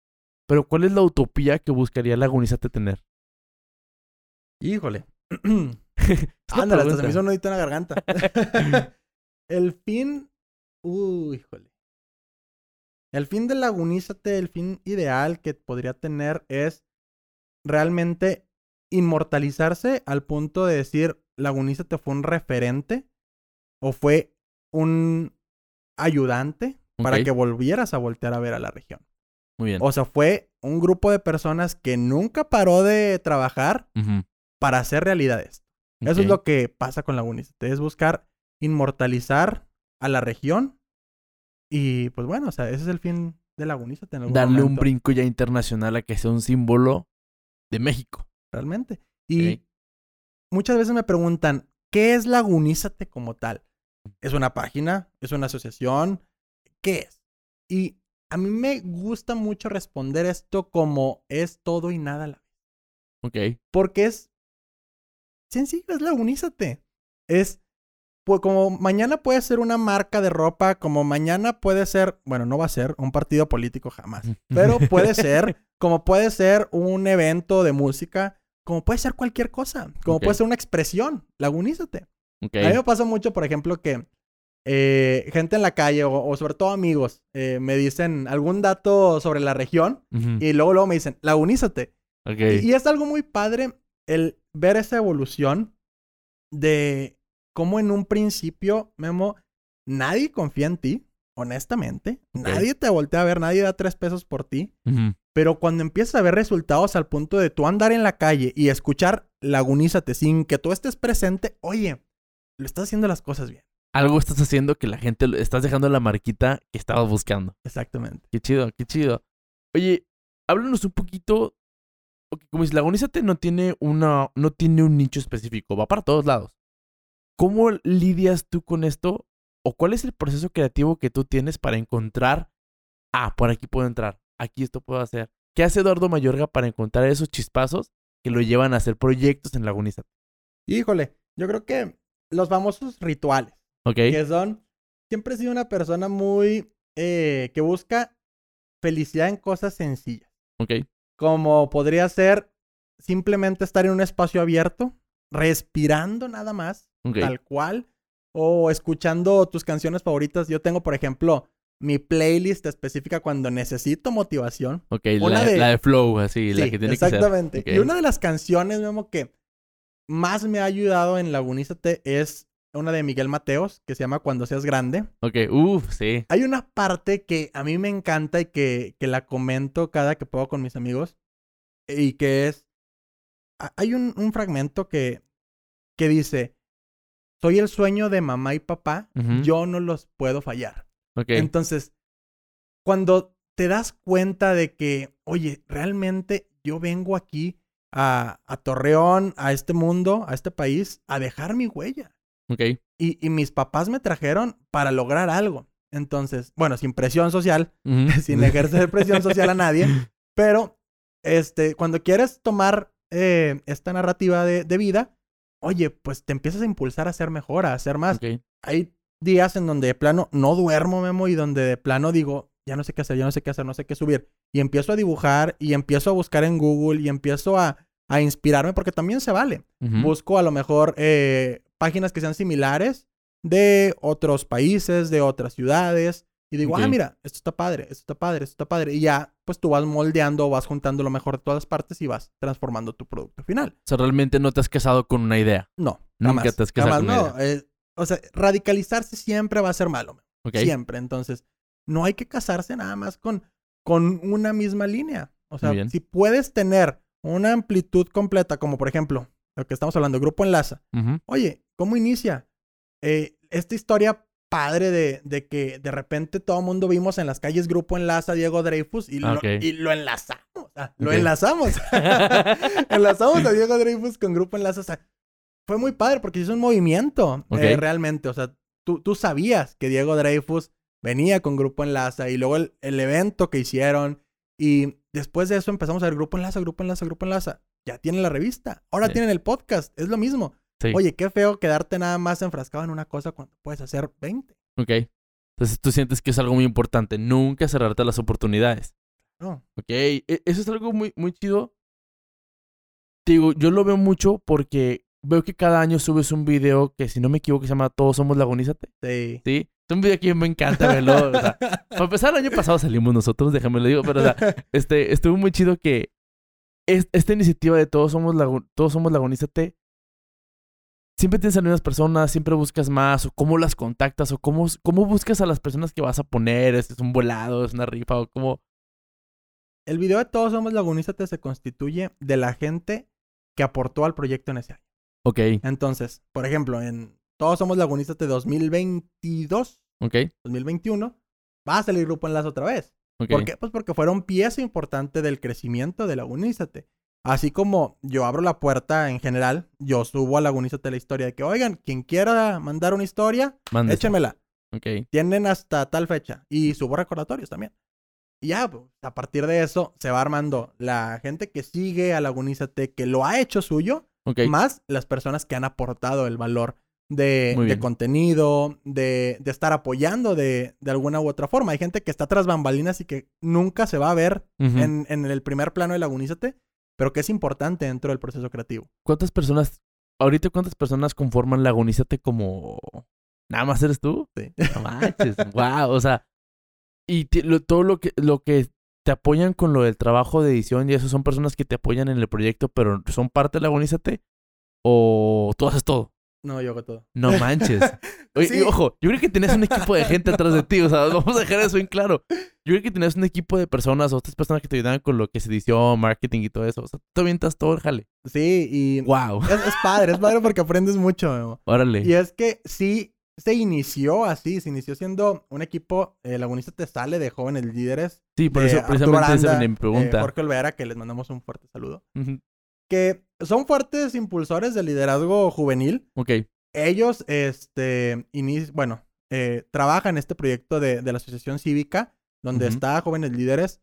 pero ¿cuál es la utopía que buscaría Lagunízate tener? Híjole. Ándale, hasta se me hizo un nudito en la garganta. el fin. Uy, híjole. El fin de Lagunízate, el fin ideal que podría tener es realmente inmortalizarse al punto de decir Lagunízate fue un referente o fue un ayudante para que volvieras a voltear a ver a la región. Muy bien. O sea, fue un grupo de personas que nunca paró de trabajar para hacer realidad esto. Eso es lo que pasa con Lagunízate, es buscar inmortalizar a la región y pues bueno, o sea, ese es el fin de algún Darle un brinco ya internacional a que sea un símbolo de México. Realmente. Y muchas veces me preguntan, ¿qué es Lagunízate como tal? ¿Es una página? ¿Es una asociación? ¿Qué es? Y a mí me gusta mucho responder esto como es todo y nada a la vez. Ok. Porque es sencillo, es lagunízate. Es, pues como mañana puede ser una marca de ropa, como mañana puede ser, bueno, no va a ser un partido político jamás, pero puede ser, como puede ser un evento de música, como puede ser cualquier cosa, como puede ser una expresión, lagunízate. A mí me pasa mucho, por ejemplo, que eh, gente en la calle o, o sobre todo amigos eh, me dicen algún dato sobre la región y luego, luego me dicen, lagunízate. Y, y es algo muy padre el ver esa evolución de cómo en un principio, Memo, nadie confía en ti, honestamente. Nadie te voltea a ver, nadie da tres pesos por ti. Pero cuando empiezas a ver resultados al punto de tú andar en la calle y escuchar Lagunízate sin que tú estés presente, oye, lo estás haciendo las cosas bien. Algo estás haciendo que la gente... Estás dejando la marquita que estabas buscando. Exactamente. Qué chido, qué chido. Oye, háblanos un poquito. como dices, Lagonízate no tiene una, no tiene un nicho específico, va para todos lados. ¿Cómo lidias tú con esto? ¿O cuál es el proceso creativo que tú tienes para encontrar, ah, por aquí puedo entrar, aquí esto puedo hacer? ¿Qué hace Eduardo Mayorga para encontrar esos chispazos que lo llevan a hacer proyectos en Lagonízate? Híjole, yo creo que los famosos rituales, ¿Ok? que son, siempre he sido una persona muy, eh, que busca felicidad en cosas sencillas. ¿Ok? Como podría ser simplemente estar en un espacio abierto, respirando nada más, tal cual, o escuchando tus canciones favoritas. Yo tengo, por ejemplo, mi playlist específica cuando necesito motivación. Ok, Una la, de- la de Flow, así, la Sí, que tiene que ser. exactamente. Y una de las canciones, Memo, que más me ha ayudado en Lagunízate es una de Miguel Mateos, que se llama Cuando seas grande. Ok, uff, sí. Hay una parte que a mí me encanta y que, que la comento cada que puedo con mis amigos. Y que es. ha- Hay un, un fragmento que, que dice: Soy el sueño de mamá y papá, yo no los puedo fallar. Entonces, cuando te das cuenta de que, oye, realmente yo vengo aquí a, a Torreón, a este mundo, a este país, a dejar mi huella. Ok. Y, y mis papás me trajeron para lograr algo. Entonces, bueno, sin presión social, sin ejercer presión social a nadie, pero este, cuando quieres tomar eh, esta narrativa de, de vida, oye, pues te empiezas a impulsar a ser mejor, a hacer más hay días en donde de plano no duermo, Memo, y donde de plano digo, ya no sé qué hacer, ya no sé qué hacer, no sé qué subir. Y empiezo a dibujar y empiezo a buscar en Google y empiezo a, a inspirarme porque también se vale. Busco a lo mejor eh, páginas que sean similares de otros países, de otras ciudades. Y digo, ah, mira, esto está padre, esto está padre, esto está padre. Y ya, pues tú vas moldeando, vas juntando lo mejor de todas partes y vas transformando tu producto final. O sea, realmente no te has casado con una idea. No, Nunca jamás. te has casado jamás, con una no. eh, o sea, radicalizarse siempre va a ser malo. Siempre. Entonces, no hay que casarse nada más con, con una misma línea. O sea, si puedes tener una amplitud completa, como por ejemplo, lo que estamos hablando, Grupo Enlaza. Oye, ¿cómo inicia? Eh, esta historia padre de, de que de repente todo el mundo vimos en las calles Grupo Enlaza Diego Dreyfus y, lo, Ok. y lo enlazamos. Lo Ok. enlazamos. enlazamos a Diego Dreyfus con Grupo Enlaza. O sea, fue muy padre porque hizo un movimiento Ok. eh, realmente. O sea, tú, tú sabías que Diego Dreyfus venía con Grupo Enlaza y luego el, el evento que hicieron. Y después de eso empezamos a ver Grupo Enlaza, Grupo Enlaza, Grupo Enlaza. Ya tienen la revista. Ahora Sí. tienen el podcast. Es lo mismo. Sí. Oye, qué feo quedarte nada más enfrascado en una cosa cuando puedes hacer 20. Ok. Entonces tú sientes que es algo muy importante. Nunca cerrarte a las oportunidades. No. Ok. E- Eso es algo muy, muy chido. Te digo, yo lo veo mucho porque veo que cada año subes un video que, si no me equivoco, se llama Todos somos Lagunízate. Sí. ¿Sí? Es un video que me encanta verlo. o sea, para empezar, el año pasado salimos nosotros, déjame lo digo, pero o sea, este, estuvo muy chido que es- esta iniciativa de Todos somos, Lagu- Todos somos Lagunízate siempre tienes a las mismas personas, siempre buscas más, o cómo las contactas, o cómo, cómo buscas a las personas que vas a poner, ¿es es un volado, es una rifa, o cómo... El video de Todos Somos Lagunízate se constituye de la gente que aportó al proyecto en ese año. Ok, Entonces, por ejemplo, en Todos Somos Lagunízate 2022, ok, 2021, va a salir Grupo Enlace otra vez. ¿Por qué? Pues porque fueron pieza importante del crecimiento de Lagunízate. Así como yo abro la puerta en general, yo subo a Lagunízate la historia de que, oigan, quien quiera mandar una historia, Mándese. échenmela. Ok, Tienen hasta tal fecha. Y subo recordatorios también. Y ya, pues, a partir de eso se va armando la gente que sigue a Lagunízate, que lo ha hecho suyo, ok. más las personas que han aportado el valor de, de contenido, de, de estar apoyando de, de alguna u otra forma. Hay gente que está tras bambalinas y que nunca se va a ver Ujú. en, en el primer plano de Lagunízate, pero que es importante dentro del proceso creativo. ¿Cuántas personas, ahorita cuántas personas conforman Lagunízate como... ¿Nada más eres tú? Sí. No manches, wow, o sea... Y lo- todo lo que, lo que te apoyan con lo del trabajo de edición y eso son personas que te apoyan en el proyecto, pero son parte de la Agonízate? ¿O tú haces todo? No, yo hago todo. No manches. Oye, Sí. y ojo, yo creo que tenías un equipo de gente atrás de ti. O sea, vamos a dejar eso bien claro. Yo creo que tenías un equipo de personas o otras personas que te ayudaban con lo que es edición, marketing y todo eso. O sea, tú avientas todo el jale. Sí, y ¡Wow! es, es padre, es padre porque aprendes mucho. Memo. Órale. Y es que sí, se inició así, se inició siendo un equipo, eh, Lagunista te sale de jóvenes líderes. Sí, por eso precisamente esa Aranda, es mi pregunta. eh, Jorge Olvera, que les mandamos un fuerte saludo. Ujú. Que son fuertes impulsores del liderazgo juvenil. Ok. Ellos, este, bueno, eh, trabajan este proyecto de, de la Asociación Cívica, donde Ujú. está Jóvenes Líderes.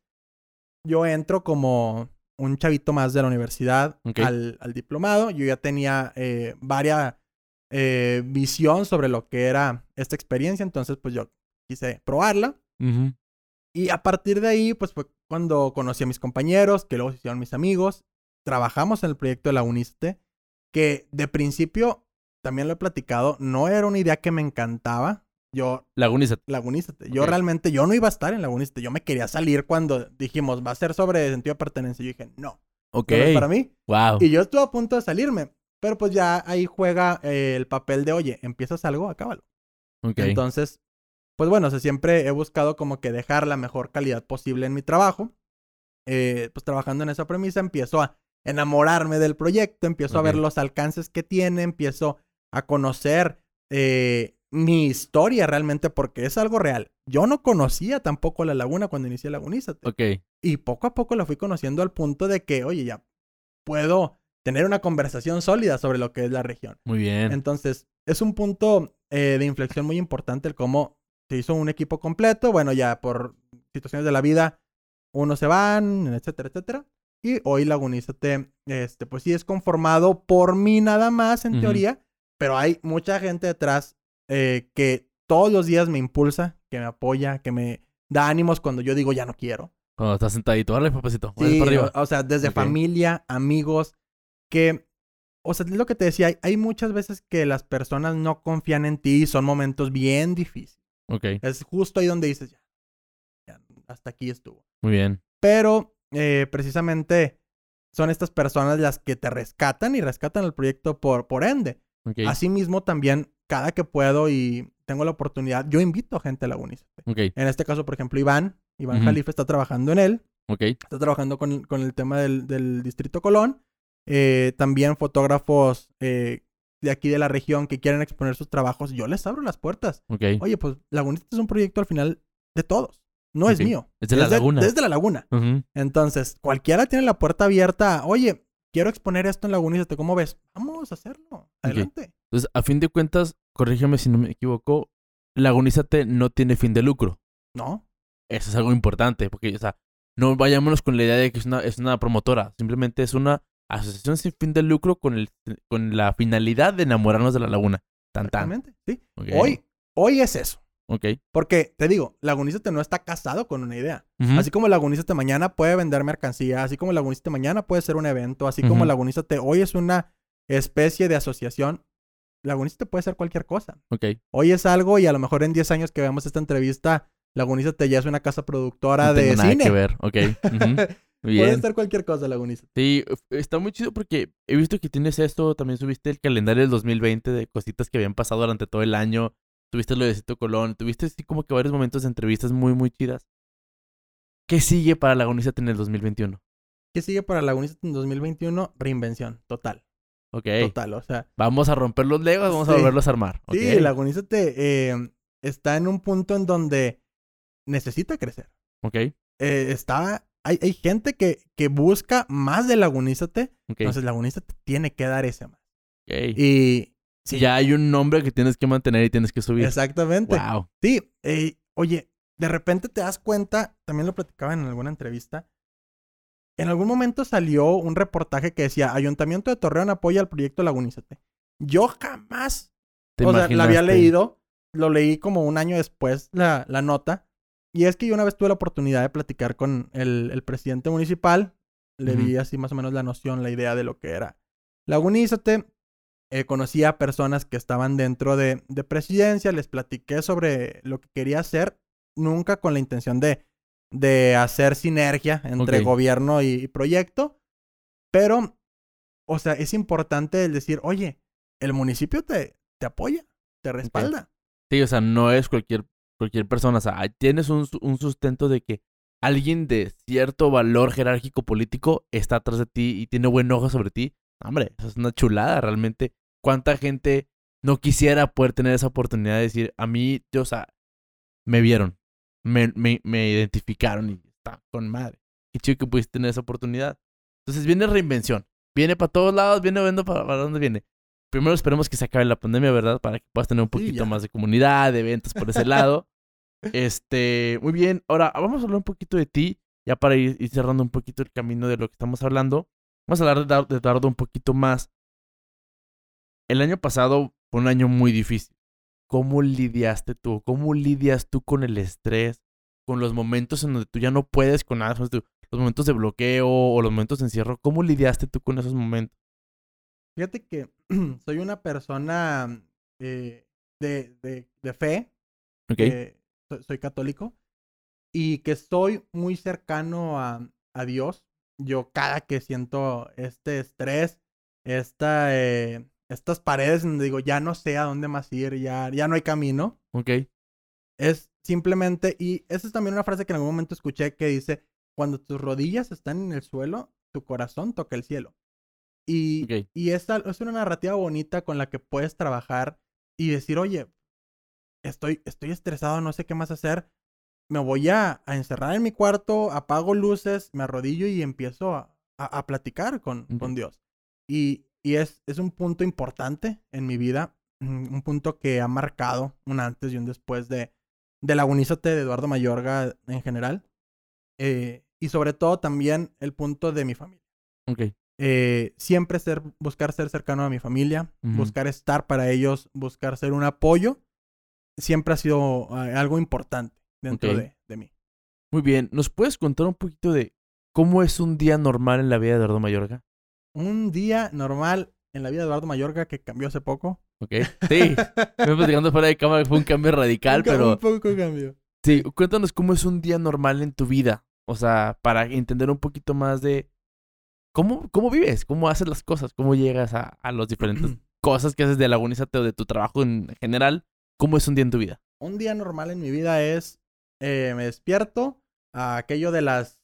Yo entro como un chavito más de la universidad Ok. al, al diplomado. Yo ya tenía eh, varias eh, visión sobre lo que era esta experiencia, entonces pues yo quise probarla. Ujú. Y a partir de ahí, pues fue cuando conocí a mis compañeros, que luego se hicieron mis amigos. Trabajamos en el proyecto de la UNISTE, que de principio, también lo he platicado, no era una idea que me encantaba. Yo, Lagunízate. Lagunízate, yo Ok. realmente, yo no iba a estar en Lagunízate. Yo me quería salir cuando dijimos, va a ser sobre sentido de pertenencia. Yo dije, no, Ok. no es para mí. Wow. Y yo estuve a punto de salirme. Pero pues ya ahí juega eh, el papel de, oye, empiezas algo, acábalo. Ok. Entonces, pues bueno, o sea, siempre he buscado como que dejar la mejor calidad posible en mi trabajo. Eh, pues trabajando en esa premisa, empiezo a enamorarme del proyecto, empiezo a ver los alcances que tiene, empiezo a conocer eh, mi historia realmente, porque es algo real. Yo no conocía tampoco la laguna cuando inicié Lagunízate. ok. Y poco a poco la fui conociendo al punto de que, oye, ya puedo tener una conversación sólida sobre lo que es la región. Muy bien. Entonces, es un punto eh, de inflexión muy importante el cómo se hizo un equipo completo. Bueno, ya por situaciones de la vida, unos se van, etcétera, etcétera. Y hoy Lagunízate, este, pues sí es conformado por mí nada más, en teoría, pero hay mucha gente detrás eh, que todos los días me impulsa, que me apoya, que me da ánimos cuando yo digo ya no quiero. Cuando estás sentadito, dale, papacito. Sí, para arriba. o, o sea, desde familia, amigos, que, o sea, es lo que te decía, hay, hay muchas veces que las personas no confían en ti y son momentos bien difíciles. Ok. Es justo ahí donde dices, ya, ya, hasta aquí estuvo. Muy bien. Pero eh, precisamente son estas personas las que te rescatan y rescatan el proyecto por, por ende. Ok. Asimismo, también, cada que puedo y tengo la oportunidad, yo invito a gente a Lagunízate. Ok. En este caso, por ejemplo, Iván, Iván. Jalife está trabajando en él Ok. está trabajando con, con el tema del, del Distrito Colón. Eh, también fotógrafos eh, de aquí de la región que quieren exponer sus trabajos, yo les abro las puertas. Oye, pues Lagunita es un proyecto al final de todos. No es mío. Es de la laguna. Desde la laguna. Entonces, cualquiera tiene la puerta abierta. Oye, quiero exponer esto en Lagunita. ¿Cómo ves? Vamos a hacerlo. Adelante. Entonces, a fin de cuentas, corrígeme si no me equivoco, Lagunízate no tiene fin de lucro. ¿No? Eso es algo importante, porque, o sea, no vayámonos con la idea de que es una, es una promotora. Simplemente es una asociación sin fin de lucro con, el, con la finalidad de enamorarnos de la laguna. Tan tan. Exactamente. Sí. Hoy, hoy es eso. Ok. Porque, te digo, Lagunízate no está casado con una idea. Ujú. Así como Lagunízate mañana puede vender mercancía, así como Lagunízate mañana puede ser un evento, así como Ujú. Lagunízate hoy es una especie de asociación, Lagunízate puede ser cualquier cosa. Ok. Hoy es algo y a lo mejor en 10 años que veamos esta entrevista, Lagunízate ya es una casa productora No de tengo nada cine. que ver. Ok. Puede ser cualquier cosa, Lagunízate. Sí, está muy chido porque he visto que tienes esto, también subiste el calendario del 2020 de cositas que habían pasado durante todo el año, tuviste lo de Cito Colón, tuviste así como que varios momentos de entrevistas muy, muy chidas. ¿Qué sigue para Lagunízate en el 2021? ¿Qué sigue para Lagunízate en 2021? Reinvención, total. Ok, Total, o sea, vamos a romper los legos, vamos a volverlos a armar. Sí, Lagunízate eh, está en un punto en donde necesita crecer. ok, eh, está, hay, hay gente que, que busca más de Lagunízate, ok, entonces Lagunízate tiene que dar ese más. ok. Y Ya hay un nombre que tienes que mantener y tienes que subir. exactamente. Wow. Sí, eh, oye, de repente te das cuenta, también lo platicaba en alguna entrevista, en algún momento salió un reportaje que decía, Ayuntamiento de Torreón apoya el proyecto Lagunízate. Yo jamás, ¿Te o sea, la había leído, lo leí como un año después la, la nota, y es que yo una vez tuve la oportunidad de platicar con el, el presidente municipal, le Ujú. di así más o menos la noción, la idea de lo que era Lagunízate, eh, conocí a personas que estaban dentro de, de presidencia, les platiqué sobre lo que quería hacer, nunca con la intención de de hacer sinergia entre gobierno y, y proyecto. Pero, o sea, es importante el decir, oye, el municipio te, te apoya, te respalda. Sí, o sea, no es cualquier, cualquier persona. O sea, tienes un, un sustento de que alguien de cierto valor jerárquico político está atrás de ti y tiene buen ojo sobre ti. Hombre, eso es una chulada realmente. ¿Cuánta gente no quisiera poder tener esa oportunidad de decir, a mí, yo, o sea, me vieron, me, me, me identificaron y está con madre. Qué chido que pudiste tener esa oportunidad. Entonces viene reinvención. Viene para todos lados, viene viendo para, para dónde viene. Primero esperemos que se acabe la pandemia, ¿verdad? Para que puedas tener un poquito más de comunidad, de eventos por ese lado. Este, muy bien. Ahora, vamos a hablar un poquito de ti, ya para ir, ir cerrando un poquito el camino de lo que estamos hablando. Vamos a hablar de, de Eduardo un poquito más. El año pasado fue un año muy difícil. ¿Cómo lidiaste tú? ¿Cómo lidias tú con el estrés? Con los momentos en donde tú ya no puedes con nada, los momentos de bloqueo o los momentos de encierro. ¿Cómo lidiaste tú con esos momentos? Fíjate que soy una persona eh, de, de, de fe, ¿Ok? que soy, soy católico, y que estoy muy cercano a, a Dios. Yo cada que siento este estrés, esta, eh, estas paredes donde digo, ya no sé a dónde más ir, ya, ya no hay camino, ¿Ok? es simplemente, y esa es también una frase que en algún momento escuché que dice, cuando tus rodillas están en el suelo, tu corazón toca el cielo. Y, y es, al- es una narrativa bonita con la que puedes trabajar y decir, oye, estoy, estoy estresado, no sé qué más hacer. Me voy a, a encerrar en mi cuarto, apago luces, me arrodillo y empiezo a, a- a platicar con, con. Dios. Y, y es, es un punto importante en mi vida, un punto que ha marcado un antes y un después de, de la Agonízate de Eduardo Mayorga en general. Eh, y sobre todo también el punto de mi familia. Eh, siempre ser, buscar ser cercano a mi familia, buscar estar para ellos, buscar ser un apoyo, siempre ha sido eh, algo importante dentro de, de mí. Muy bien. ¿Nos puedes contar un poquito de cómo es un día normal en la vida de Eduardo Mayorga? Un día normal en la vida de Eduardo Mayorga que cambió hace poco. ¿Ok? Sí. Me platicando fuera de cámara que fue un cambio radical, Un pero Un poco cambió. sí, cuéntanos cómo es un día normal en tu vida. O sea, para entender un poquito más de cómo, cómo vives, cómo haces las cosas, cómo llegas a, a las diferentes cosas que haces de Lagunízate o de tu trabajo en general. ¿Cómo es un día en tu vida? un día normal en mi vida es, eh, me despierto a aquello de las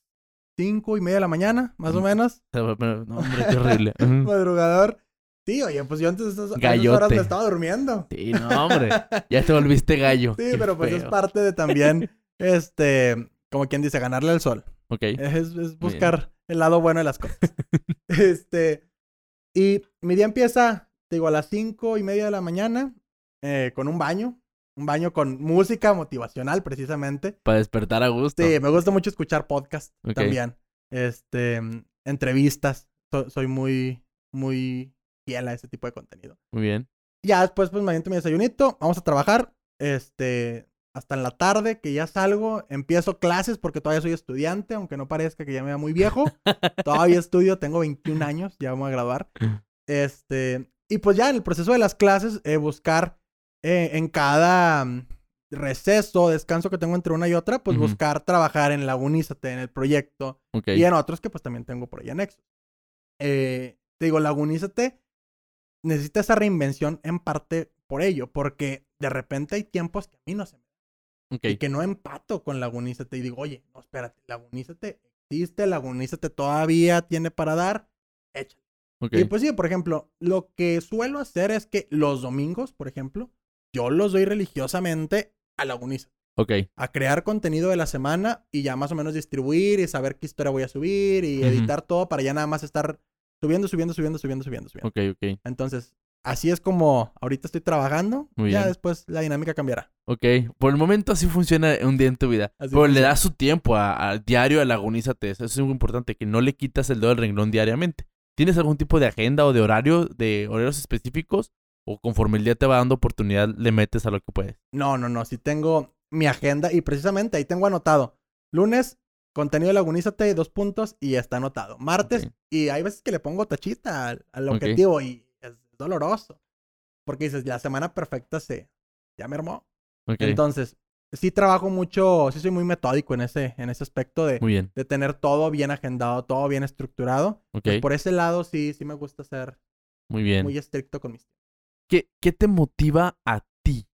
cinco y media de la mañana, más o Mm. menos. No, hombre, qué horrible. Madrugador. Sí, oye, pues yo antes de esas, a esas Gallote. horas me estaba durmiendo. Sí, no, hombre. Ya te volviste gallo. Sí, Qué pero pues es parte de también, este, como quien dice, ganarle al sol. Ok. Es, es buscar el lado bueno de las cosas. este, y mi día empieza, te digo, a las cinco y media de la mañana, eh, con un baño. Un baño con música motivacional, precisamente. Para despertar a gusto. Sí, me gusta mucho escuchar podcast también. Este, entrevistas. So- soy muy, muy fiel a ese tipo de contenido. Muy bien. Ya después, pues me aviento mi desayunito, vamos a trabajar. Este, hasta en la tarde, que ya salgo, empiezo clases porque todavía soy estudiante, aunque no parezca que ya me vea muy viejo. todavía estudio, tengo 21 años, ya vamos a graduar. Este, y pues ya en el proceso de las clases, eh, buscar eh, en cada mm, receso, descanso que tengo entre una y otra, pues Ujú. buscar trabajar en Lagunízate, en el proyecto, Ok. y en otros que pues también tengo por ahí anexos. Eh, te digo, Lagunízate necesita esa reinvención en parte por ello, porque de repente hay tiempos que a mí no se me Ok. y que no empato con Lagunízate y digo, oye, no, espérate, Lagunízate existe, Lagunízate todavía tiene para dar, échale. Ok. Y pues sí, por ejemplo, lo que suelo hacer es que los domingos, por ejemplo, yo los doy religiosamente a Lagunízate Ok. a crear contenido de la semana y ya más o menos distribuir y saber qué historia voy a subir y editar todo para ya nada más estar subiendo, subiendo, subiendo, subiendo, subiendo, subiendo. Ok, ok. Entonces, así es como ahorita estoy trabajando. Muy ya bien. después la dinámica cambiará. Ok. Por el momento así funciona un día en tu vida. Así Pero le das su tiempo a, a diario agonízate. Eso es muy importante, que no le quitas el dedo del renglón diariamente. ¿Tienes algún tipo de agenda o de horario, de horarios específicos? ¿O conforme el día te va dando oportunidad, le metes a lo que puedes? No, no, no. Si tengo mi agenda y precisamente ahí tengo anotado. Lunes, contenido de Lagunízate, dos puntos y está anotado. Martes, y hay veces que le pongo tachita al, al objetivo y es doloroso. Porque dices, la semana perfecta se ya me armó. Entonces, sí trabajo mucho, sí soy muy metódico en ese, en ese aspecto de, bien. de tener todo bien agendado, todo bien estructurado. Pues por ese lado sí, sí me gusta ser Muy bien. muy estricto con mis. ¿Qué, qué te motiva a ti?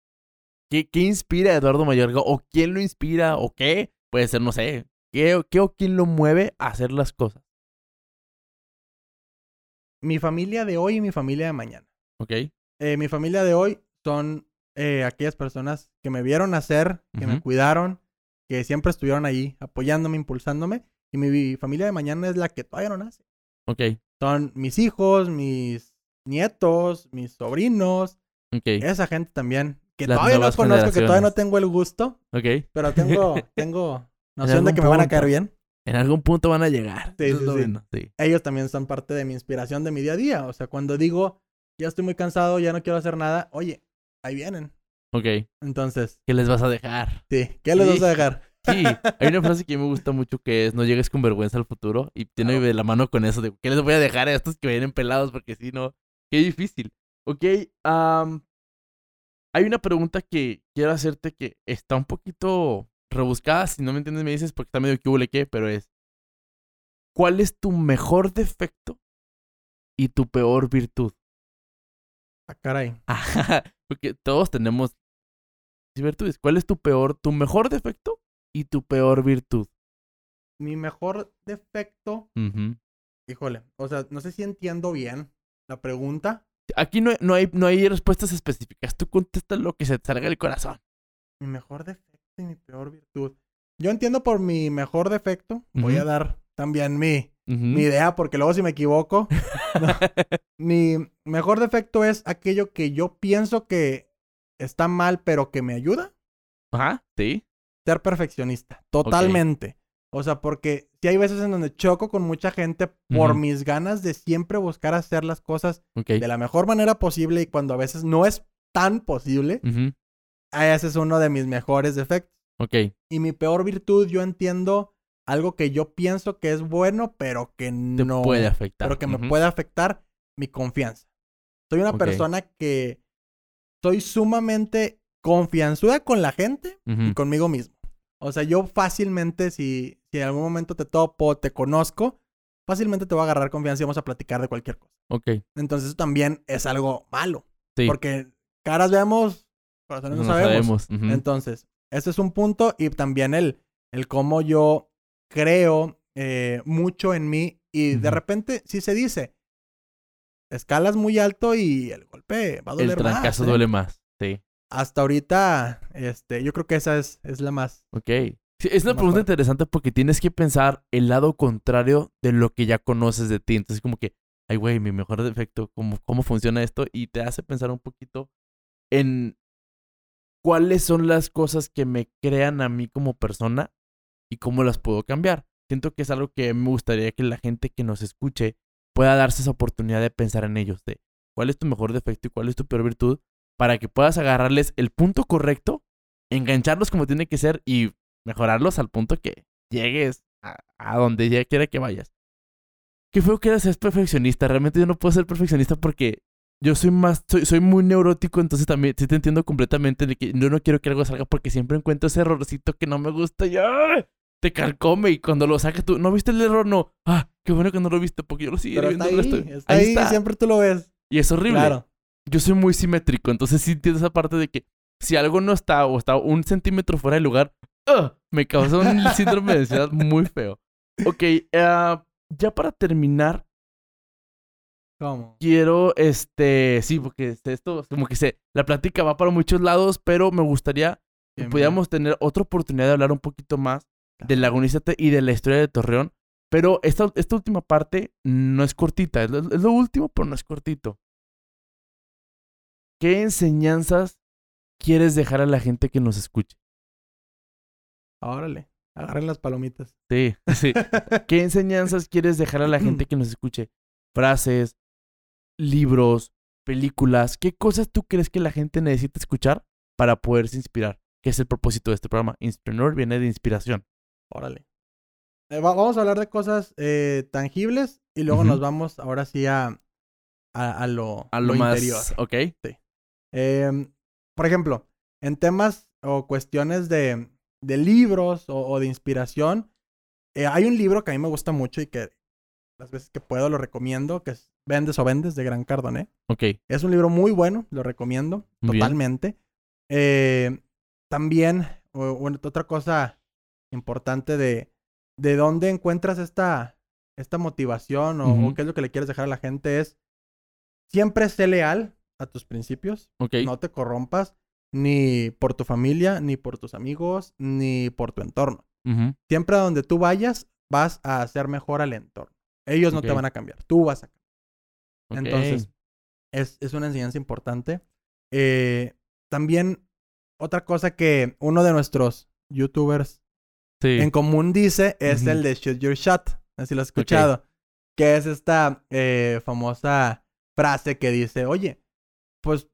¿Qué, ¿Qué inspira a Eduardo Mayorga? ¿O quién lo inspira? ¿O qué? Puede ser, no sé. ¿Qué, qué o quién lo mueve a hacer las cosas? Mi familia de hoy y mi familia de mañana. ¿Ok? Eh, mi familia de hoy son eh, aquellas personas que me vieron nacer, que me cuidaron, que siempre estuvieron ahí apoyándome, impulsándome. Y mi familia de mañana es la que todavía no nace. Ok. Son mis hijos, mis nietos, mis sobrinos, esa gente también. Que Las todavía no conozco, que todavía no tengo el gusto, Ok. pero tengo, tengo noción de que me van a caer bien. En algún punto van a llegar. Sí, sí, sí. bueno, sí. Ellos también son parte de mi inspiración de mi día a día. O sea, cuando digo, ya estoy muy cansado, ya no quiero hacer nada, oye, ahí vienen. Ok. Entonces, ¿Qué les vas a dejar? sí, ¿qué les Sí. vas a dejar? Sí, hay una frase que me gusta mucho que es no llegues con vergüenza al futuro y tiene Claro. de la mano con eso de ¿qué les voy a dejar a estos que vienen pelados? Porque si no, qué difícil. Ok, hay una pregunta que quiero hacerte que está un poquito rebuscada, si no me entiendes me dices porque está medio que huele qué, pero es ¿cuál es tu mejor defecto y tu peor virtud? Ah, caray. Ajá, porque todos tenemos virtudes. ¿Cuál es tu peor, tu mejor defecto y tu peor virtud? Mi mejor defecto, híjole, o sea, no sé si entiendo bien la pregunta. Aquí no, no, hay, no hay respuestas específicas. Tú contestas lo que se te salga del corazón. Mi mejor defecto y mi peor virtud. Yo entiendo por mi mejor defecto. Voy a dar también mi, mi idea, porque luego si me equivoco. no. Mi mejor defecto es aquello que yo pienso que está mal, pero que me ayuda. Ajá, sí. Ser perfeccionista. Totalmente. O sea, porque si hay veces en donde choco con mucha gente por mis ganas de siempre buscar hacer las cosas de la mejor manera posible y cuando a veces no es tan posible, Ujú. ese es uno de mis mejores defectos. Ok. Y mi peor virtud, yo entiendo algo que yo pienso que es bueno, pero que Te no. puede afectar. Pero que me puede afectar mi confianza. Soy una persona que soy sumamente confianzuda con la gente y conmigo mismo. O sea, yo fácilmente, si, si en algún momento te topo, te conozco, fácilmente te voy a agarrar confianza y vamos a platicar de cualquier cosa. Ok. Entonces eso también es algo malo. Sí. Porque caras vemos, corazones no, no sabemos. Entonces, ese es un punto y también el, el cómo yo creo eh, mucho en mí y de repente sí se dice, escalas muy alto y el golpe va a El doler más. trancazo ¿eh? duele más. Sí. Hasta ahorita, este, yo creo que esa es, es la más. Ok. Sí, es una pregunta interesante porque tienes que pensar el lado contrario de lo que ya conoces de ti. Entonces, como que, ay, güey, mi mejor defecto, ¿cómo, ¿cómo funciona esto? Y te hace pensar un poquito en cuáles son las cosas que me crean a mí como persona y cómo las puedo cambiar. Siento que es algo que me gustaría que la gente que nos escuche pueda darse esa oportunidad de pensar en ellos, de cuál es tu mejor defecto y cuál es tu peor virtud, para que puedas agarrarles el punto correcto, engancharlos como tiene que ser y mejorarlos al punto que llegues a, a donde ya quiera que vayas. Qué feo que eres ser perfeccionista. Realmente yo no puedo ser perfeccionista porque yo soy más, soy, soy muy neurótico, entonces también sí te entiendo completamente de que yo no quiero que algo salga porque siempre encuentro ese errorcito que no me gusta y ¡ay! te carcome y cuando lo sacas tú, ¿no viste el error? No. Ah, qué bueno que no lo viste porque yo lo sigo viendo está ahí, resto. está ahí, siempre tú lo ves. Y es horrible. Claro. Yo soy muy simétrico, entonces sí entiendo esa parte de que si algo no está o está un centímetro fuera de lugar, ¡ah! Me causa un síndrome de ansiedad muy feo. Ok, ah, ya para terminar, ¿Cómo? quiero, este, sí, porque este, esto como que se, la plática va para muchos lados, pero me gustaría que Bien, pudiéramos tener otra oportunidad de hablar un poquito más de Lagunízate y de la historia de Torreón. Pero esta, esta última parte no es cortita, es lo, es lo último, pero no es cortito. ¿Qué enseñanzas quieres dejar a la gente que nos escuche? Órale, agarren las palomitas. Sí, sí. ¿Qué enseñanzas quieres dejar a la gente que nos escuche? Frases, libros, películas. ¿Qué cosas tú crees que la gente necesita escuchar para poderse inspirar? ¿Qué es el propósito de este programa? Inspirador viene de inspiración. Órale. Eh, va- vamos a hablar de cosas eh, tangibles y luego nos vamos ahora sí a, a, a lo, A lo, lo más. interior. Ok. Em, por ejemplo, en temas o cuestiones de, de libros o, o de inspiración, eh, hay un libro que a mí me gusta mucho y que las veces que puedo lo recomiendo, que es Vendes o Vendes de Gran Cardoné. Ok. Es un libro muy bueno, lo recomiendo Bien. totalmente. Eh, también, o- bueno, otra cosa importante de, de dónde encuentras esta, esta motivación o, qué es lo que le quieres dejar a la gente es siempre sé leal a tus principios, Ok. no te corrompas ni por tu familia, ni por tus amigos, ni por tu entorno. Siempre a donde tú vayas, vas a hacer mejor al entorno. Ellos no te van a cambiar, tú vas a ok. entonces, es, es una enseñanza importante. Eh, también, otra cosa que uno de nuestros youtubers Sí. en común dice es el de Shoot Your Shot. Si lo has escuchado. Que es esta eh, famosa frase que dice, oye, pues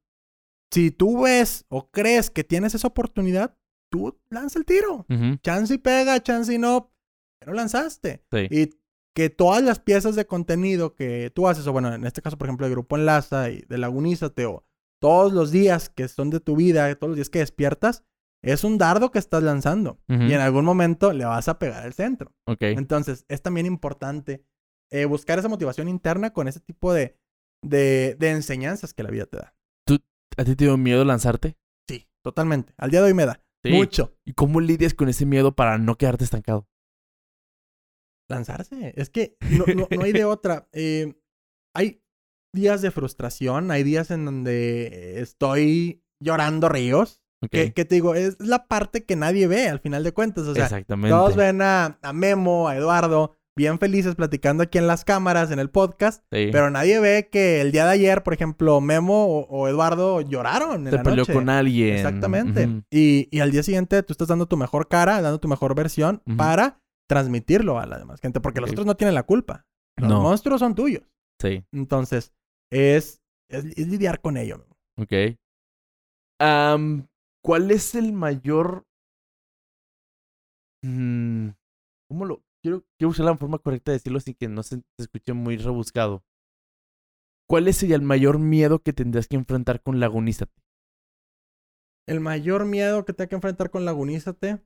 si tú ves o crees que tienes esa oportunidad, tú lanza el tiro. Ujú. Chance y pega, chance y no, pero lanzaste. Sí. Y que todas las piezas de contenido que tú haces, o bueno, en este caso, por ejemplo, el Grupo Enlaza y de Lagunízate, o todos los días que son de tu vida, todos los días que despiertas, es un dardo que estás lanzando. Y en algún momento le vas a pegar al centro. Entonces, es también importante eh, buscar esa motivación interna con ese tipo de, de, de enseñanzas que la vida te da. ¿A ti te dio miedo lanzarte? Sí, totalmente. Al día de hoy me da. Sí. Mucho. ¿Y cómo lidias con ese miedo para no quedarte estancado? lanzarse. Es que no, no- no hay de otra. Eh, hay días de frustración, hay días en donde estoy llorando ríos. Ok. Que, que te digo, es la parte que nadie ve al final de cuentas. O sea, Exactamente. todos ven a, a Memo, a Eduardo, bien felices platicando aquí en las cámaras, en el podcast. Sí. Pero nadie ve que el día de ayer, por ejemplo, Memo o, o Eduardo lloraron en Te la peleó noche. con alguien. Exactamente. Y, y al día siguiente tú estás dando tu mejor cara, dando tu mejor versión para transmitirlo a la demás gente, porque los otros no tienen la culpa. Los No. monstruos son tuyos. Sí. Entonces, es, es, es lidiar con ello. Ok. Am, ¿Cuál es el mayor... Mm, ¿Cómo lo...? Quiero, quiero usar la forma correcta de decirlo sin que no se, se escuche muy rebuscado. ¿Cuál es el mayor miedo que tendrás que enfrentar con Lagunízate? El mayor miedo que te hay que enfrentar con Lagunízate,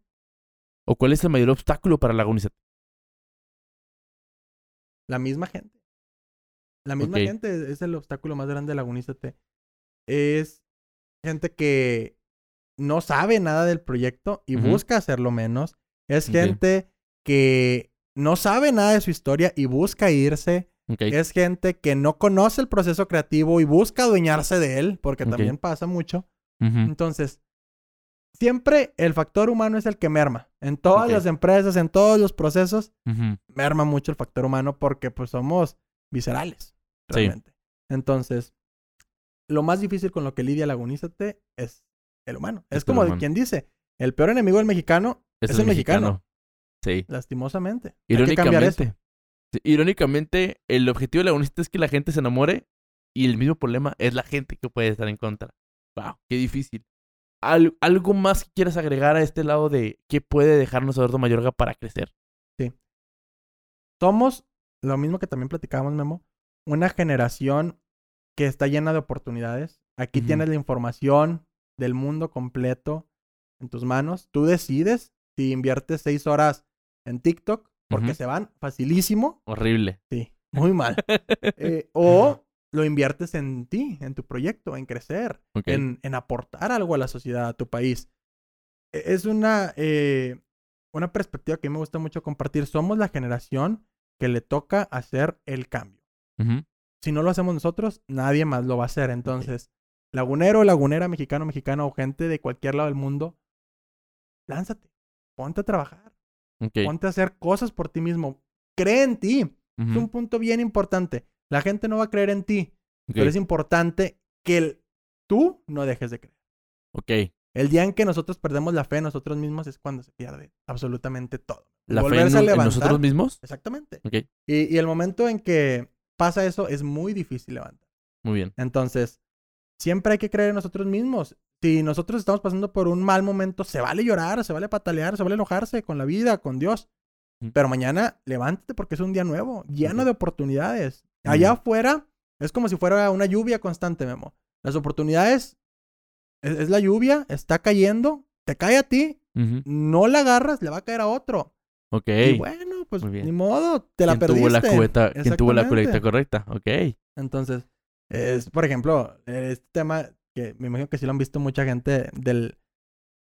¿O cuál es el mayor obstáculo para Lagunízate? la misma gente. La misma gente es el obstáculo más grande de Lagunízate. Es gente que no sabe nada del proyecto y busca hacerlo menos. Es gente que no sabe nada de su historia y busca irse. Es gente que no conoce el proceso creativo y busca adueñarse de él, porque también pasa mucho. Entonces, siempre el factor humano es el que merma. En todas las empresas, en todos los procesos, merma mucho el factor humano porque pues somos viscerales, Sí. realmente. Entonces, lo más difícil con lo que lidia Lagunízate es el humano. Es Es, como humano. quien dice, el peor enemigo del mexicano es, el mexicano. Sí. Lastimosamente. Hay que. Irónicamente. Sí, Irónicamente, el objetivo de Lagunista es que la gente se enamore y el mismo problema es la gente que puede estar en contra. Wow, qué difícil. Al- ¿Algo más que quieras agregar a este lado de qué puede dejarnos Eduardo Mayorga para crecer? Somos, lo mismo que también platicábamos, Memo, una generación que está llena de oportunidades. Aquí tienes la información del mundo completo en tus manos. Tú decides si inviertes seis horas en TikTok, porque se van facilísimo. Horrible. Sí, muy mal. Eh, o lo inviertes en ti, en tu proyecto, en crecer, en, en aportar algo a la sociedad, a tu país. E- Es una, eh, una perspectiva que me gusta mucho compartir. Somos la generación que le toca hacer el cambio. Si no lo hacemos nosotros, nadie más lo va a hacer. Entonces, lagunero, lagunera, mexicano, mexicana o gente de cualquier lado del mundo, lánzate, ponte a trabajar, Ok. ponte a hacer cosas por ti mismo. Cree en ti. Es un punto bien importante. La gente no va a creer en ti, pero es importante que el- tú no dejes de creer. Ok. El día en que nosotros perdemos la fe en nosotros mismos es cuando se pierde absolutamente todo. ¿La fe en, Volverse a en levantar- nosotros mismos? Exactamente. Ok. Y, y el momento en que pasa eso es muy difícil levantar. Muy bien. Entonces, siempre hay que creer en nosotros mismos. Si nosotros estamos pasando por un mal momento, se vale llorar, se vale patalear, se vale enojarse con la vida, con Dios. Pero mañana levántate porque es un día nuevo, lleno de oportunidades. Allá afuera es como si fuera una lluvia constante, Memo. Las oportunidades es, es la lluvia, está cayendo, te cae a ti, no la agarras, le va a caer a otro. Ok. Y bueno, pues ni modo, te la ¿Quién perdiste. tuvo la cubeta, ¿Quién tuvo la colecta correcta? Ok. Entonces, es, por ejemplo, este tema que me imagino que sí lo han visto mucha gente del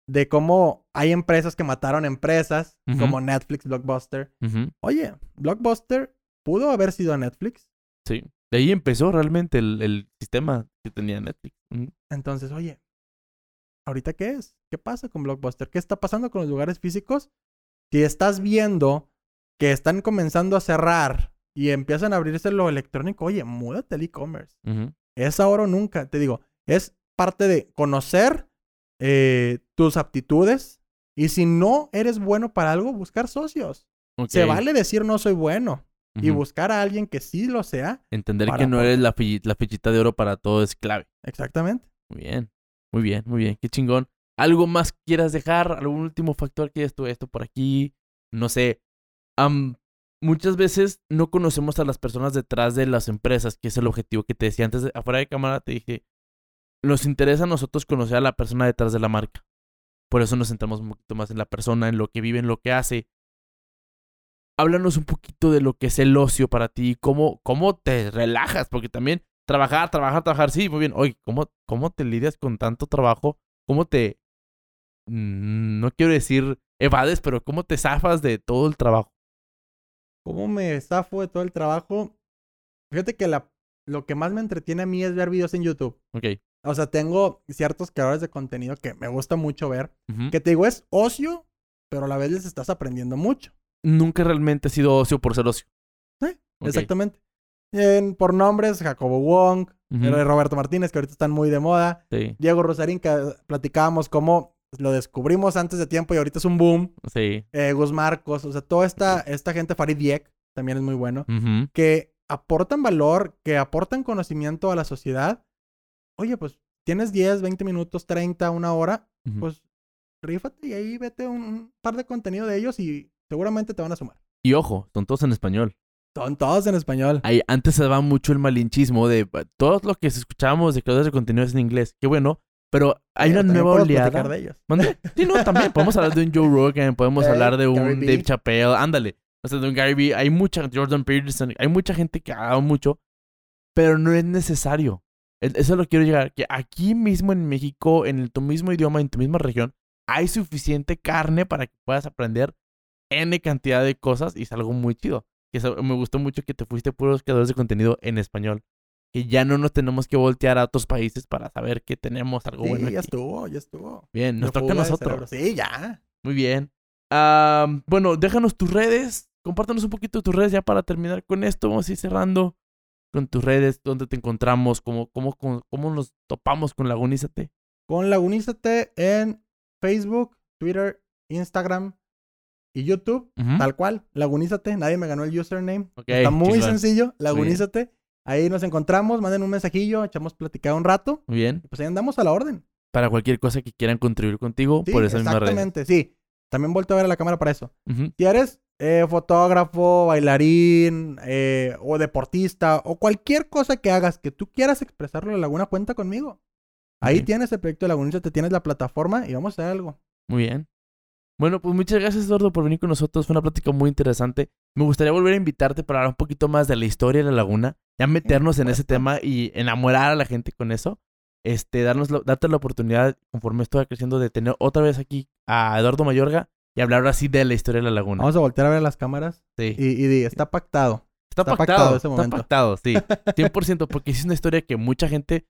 de cómo hay empresas que mataron empresas como Netflix, Blockbuster. Oye, Blockbuster pudo haber sido Netflix. Sí. De ahí empezó realmente el, el sistema que tenía Netflix. Entonces, oye, ¿ahorita qué es? ¿Qué pasa con Blockbuster? ¿Qué está pasando con los lugares físicos? Si estás viendo que están comenzando a cerrar y empiezan a abrirse lo electrónico, oye, múdate al e-commerce. Ujú. Es ahora o nunca. Te digo, es parte de conocer eh, tus aptitudes y si no eres bueno para algo, buscar socios. Se vale decir no soy bueno y buscar a alguien que sí lo sea. Entender que no poder- eres la, fi- la fichita de oro para todo es clave. Exactamente. Muy bien. Muy bien, muy bien. Qué chingón. ¿Algo más quieras dejar? ¿Algún último factor que esto, esto por aquí? No sé. Muchas veces no conocemos a las personas detrás de las empresas, que es el objetivo que te decía antes, de, afuera de cámara, te dije, nos interesa a nosotros conocer a la persona detrás de la marca. Por eso nos centramos un poquito más en la persona, en lo que vive, en lo que hace. Háblanos un poquito de lo que es el ocio para ti, cómo, cómo te relajas, porque también trabajar, trabajar, trabajar, sí, muy bien. Oye, ¿cómo, cómo te lidias con tanto trabajo? ¿Cómo te, mm, no quiero decir evades, pero cómo te zafas de todo el trabajo? ¿Cómo me zafo de todo el trabajo? Fíjate que la, lo que más me entretiene a mí es ver videos en YouTube. Ok. O sea, tengo ciertos creadores de contenido que me gusta mucho ver. Que te digo, es ocio, pero a la vez les estás aprendiendo mucho. Nunca realmente ha sido ocio por ser ocio. Sí. Exactamente. En- por nombres, Jacobo Wong, eh, Roberto Martínez, que ahorita están muy de moda. Sí, Diego Rosarín, que platicábamos cómo lo descubrimos antes de tiempo y ahorita es un boom. sí. Eh, Gus Marcos, o sea, toda esta, esta gente, Farid Diek, también es muy bueno. que aportan valor, que aportan conocimiento a la sociedad. Oye, pues tienes 10, 20 minutos, 30, una hora, Ujú. pues rífate y ahí vete un, un par de contenido de ellos y seguramente te van a sumar. Y ojo, son todos en español. Son todos en español. Ahí, antes se daba mucho el malinchismo de eh, todo lo que escuchábamos de creadores de contenido es en inglés. Qué bueno. Pero hay Pero una nueva oleada. de ellos. Sí, no, también. Podemos hablar de un Joe Rogan, podemos Eh, hablar de un. Dave Chappelle, ándale. O sea, de un Gary Vee. Hay mucha, Jordan Peterson, hay mucha gente que ha dado mucho, pero no es necesario. Eso lo quiero llegar, que aquí mismo en México, en el- tu mismo idioma, en tu misma región, hay suficiente carne para que puedas aprender N cantidad de cosas y es algo muy chido. Que eso- me gustó mucho que te fuiste puros creadores de contenido en español. Que ya no nos tenemos que voltear a otros países para saber que tenemos algo Sí, bueno ya aquí. estuvo, ya estuvo. Bien, nos toca a nosotros. Sí, ya. Muy bien. Bueno, déjanos tus redes. Compártanos un poquito tus redes ya para terminar con esto. Vamos a ir cerrando con tus redes, dónde te encontramos, cómo, cómo, cómo, cómo nos topamos con Lagunízate. Con Lagunízate en Facebook, Twitter, Instagram y YouTube. Tal cual, Lagunízate. Nadie me ganó el username. Está muy chingón. sencillo, Lagunízate. Ahí nos encontramos, manden un mensajillo, echamos platicar un rato. Muy bien. Y pues ahí andamos a la orden. Para cualquier cosa que quieran contribuir contigo Sí, por esa misma red. exactamente, sí. También vuelto a ver a la cámara para eso. Si eres eh, fotógrafo, bailarín eh, o deportista o cualquier cosa que hagas que tú quieras expresarlo en Laguna, cuenta conmigo. Ahí tienes el proyecto de Lagunita, te tienes la plataforma y vamos a hacer algo. Muy bien. Bueno, pues muchas gracias, Eduardo, por venir con nosotros. Fue una plática muy interesante. Me gustaría volver a invitarte para hablar un poquito más de la historia de la laguna. Ya meternos en ese tema y enamorar a la gente con eso. Este, darnos la- darte la oportunidad, conforme esto va creciendo, de tener otra vez aquí a Eduardo Mayorga y hablar ahora sí de la historia de la laguna. Vamos a voltear a ver las cámaras Sí. y, y di, está pactado. Está, está pactado, pactado ese está momento. pactado, sí. 100%, porque es una historia que mucha gente,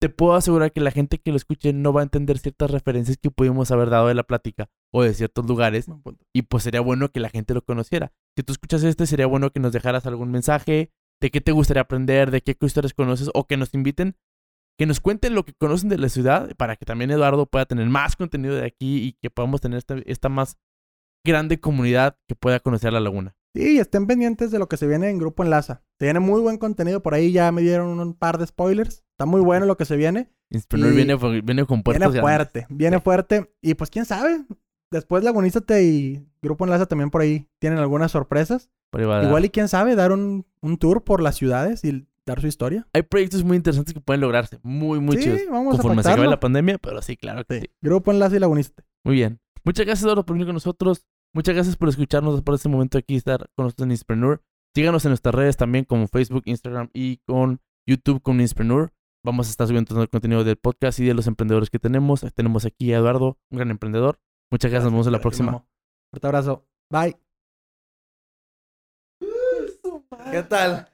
te puedo asegurar que la gente que lo escuche no va a entender ciertas referencias que pudimos haber dado de la plática o de ciertos lugares. Y pues sería bueno que la gente lo conociera. Si tú escuchas este, sería bueno que nos dejaras algún mensaje de qué te gustaría aprender, de qué historias conoces o que nos inviten, que nos cuenten lo que conocen de la ciudad para que también Eduardo pueda tener más contenido de aquí y que podamos tener esta, esta más grande comunidad que pueda conocer la laguna. Sí, y estén pendientes de lo que se viene en Grupo Enlaza. Se viene muy buen contenido por ahí, ya me dieron un par de spoilers. Está muy bueno lo que se viene. Y- viene, viene con puertas Viene grandes. fuerte, viene fuerte. Y pues quién sabe. Después Lagunízate y Grupo Enlaza también por ahí tienen algunas sorpresas. Igual y quién sabe, dar un, un tour por las ciudades y dar su historia. Hay proyectos muy interesantes que pueden lograrse. Muy, muy sí, chidos. vamos Conforme a se acabe la pandemia, pero sí, claro que sí. Sí. Grupo Enlace y Lagunista. Muy bien. Muchas gracias, Eduardo, por venir con nosotros. Muchas gracias por escucharnos por este momento aquí, estar con nosotros en Inspreneur. Síganos en nuestras redes también, como Facebook, Instagram y con YouTube con Inspreneur. Vamos a estar subiendo todo el contenido del podcast y de los emprendedores que tenemos. Tenemos aquí a Eduardo, un gran emprendedor. Muchas gracias, nos vemos en la próxima. Fuerte abrazo. Bye. ¿Qué tal?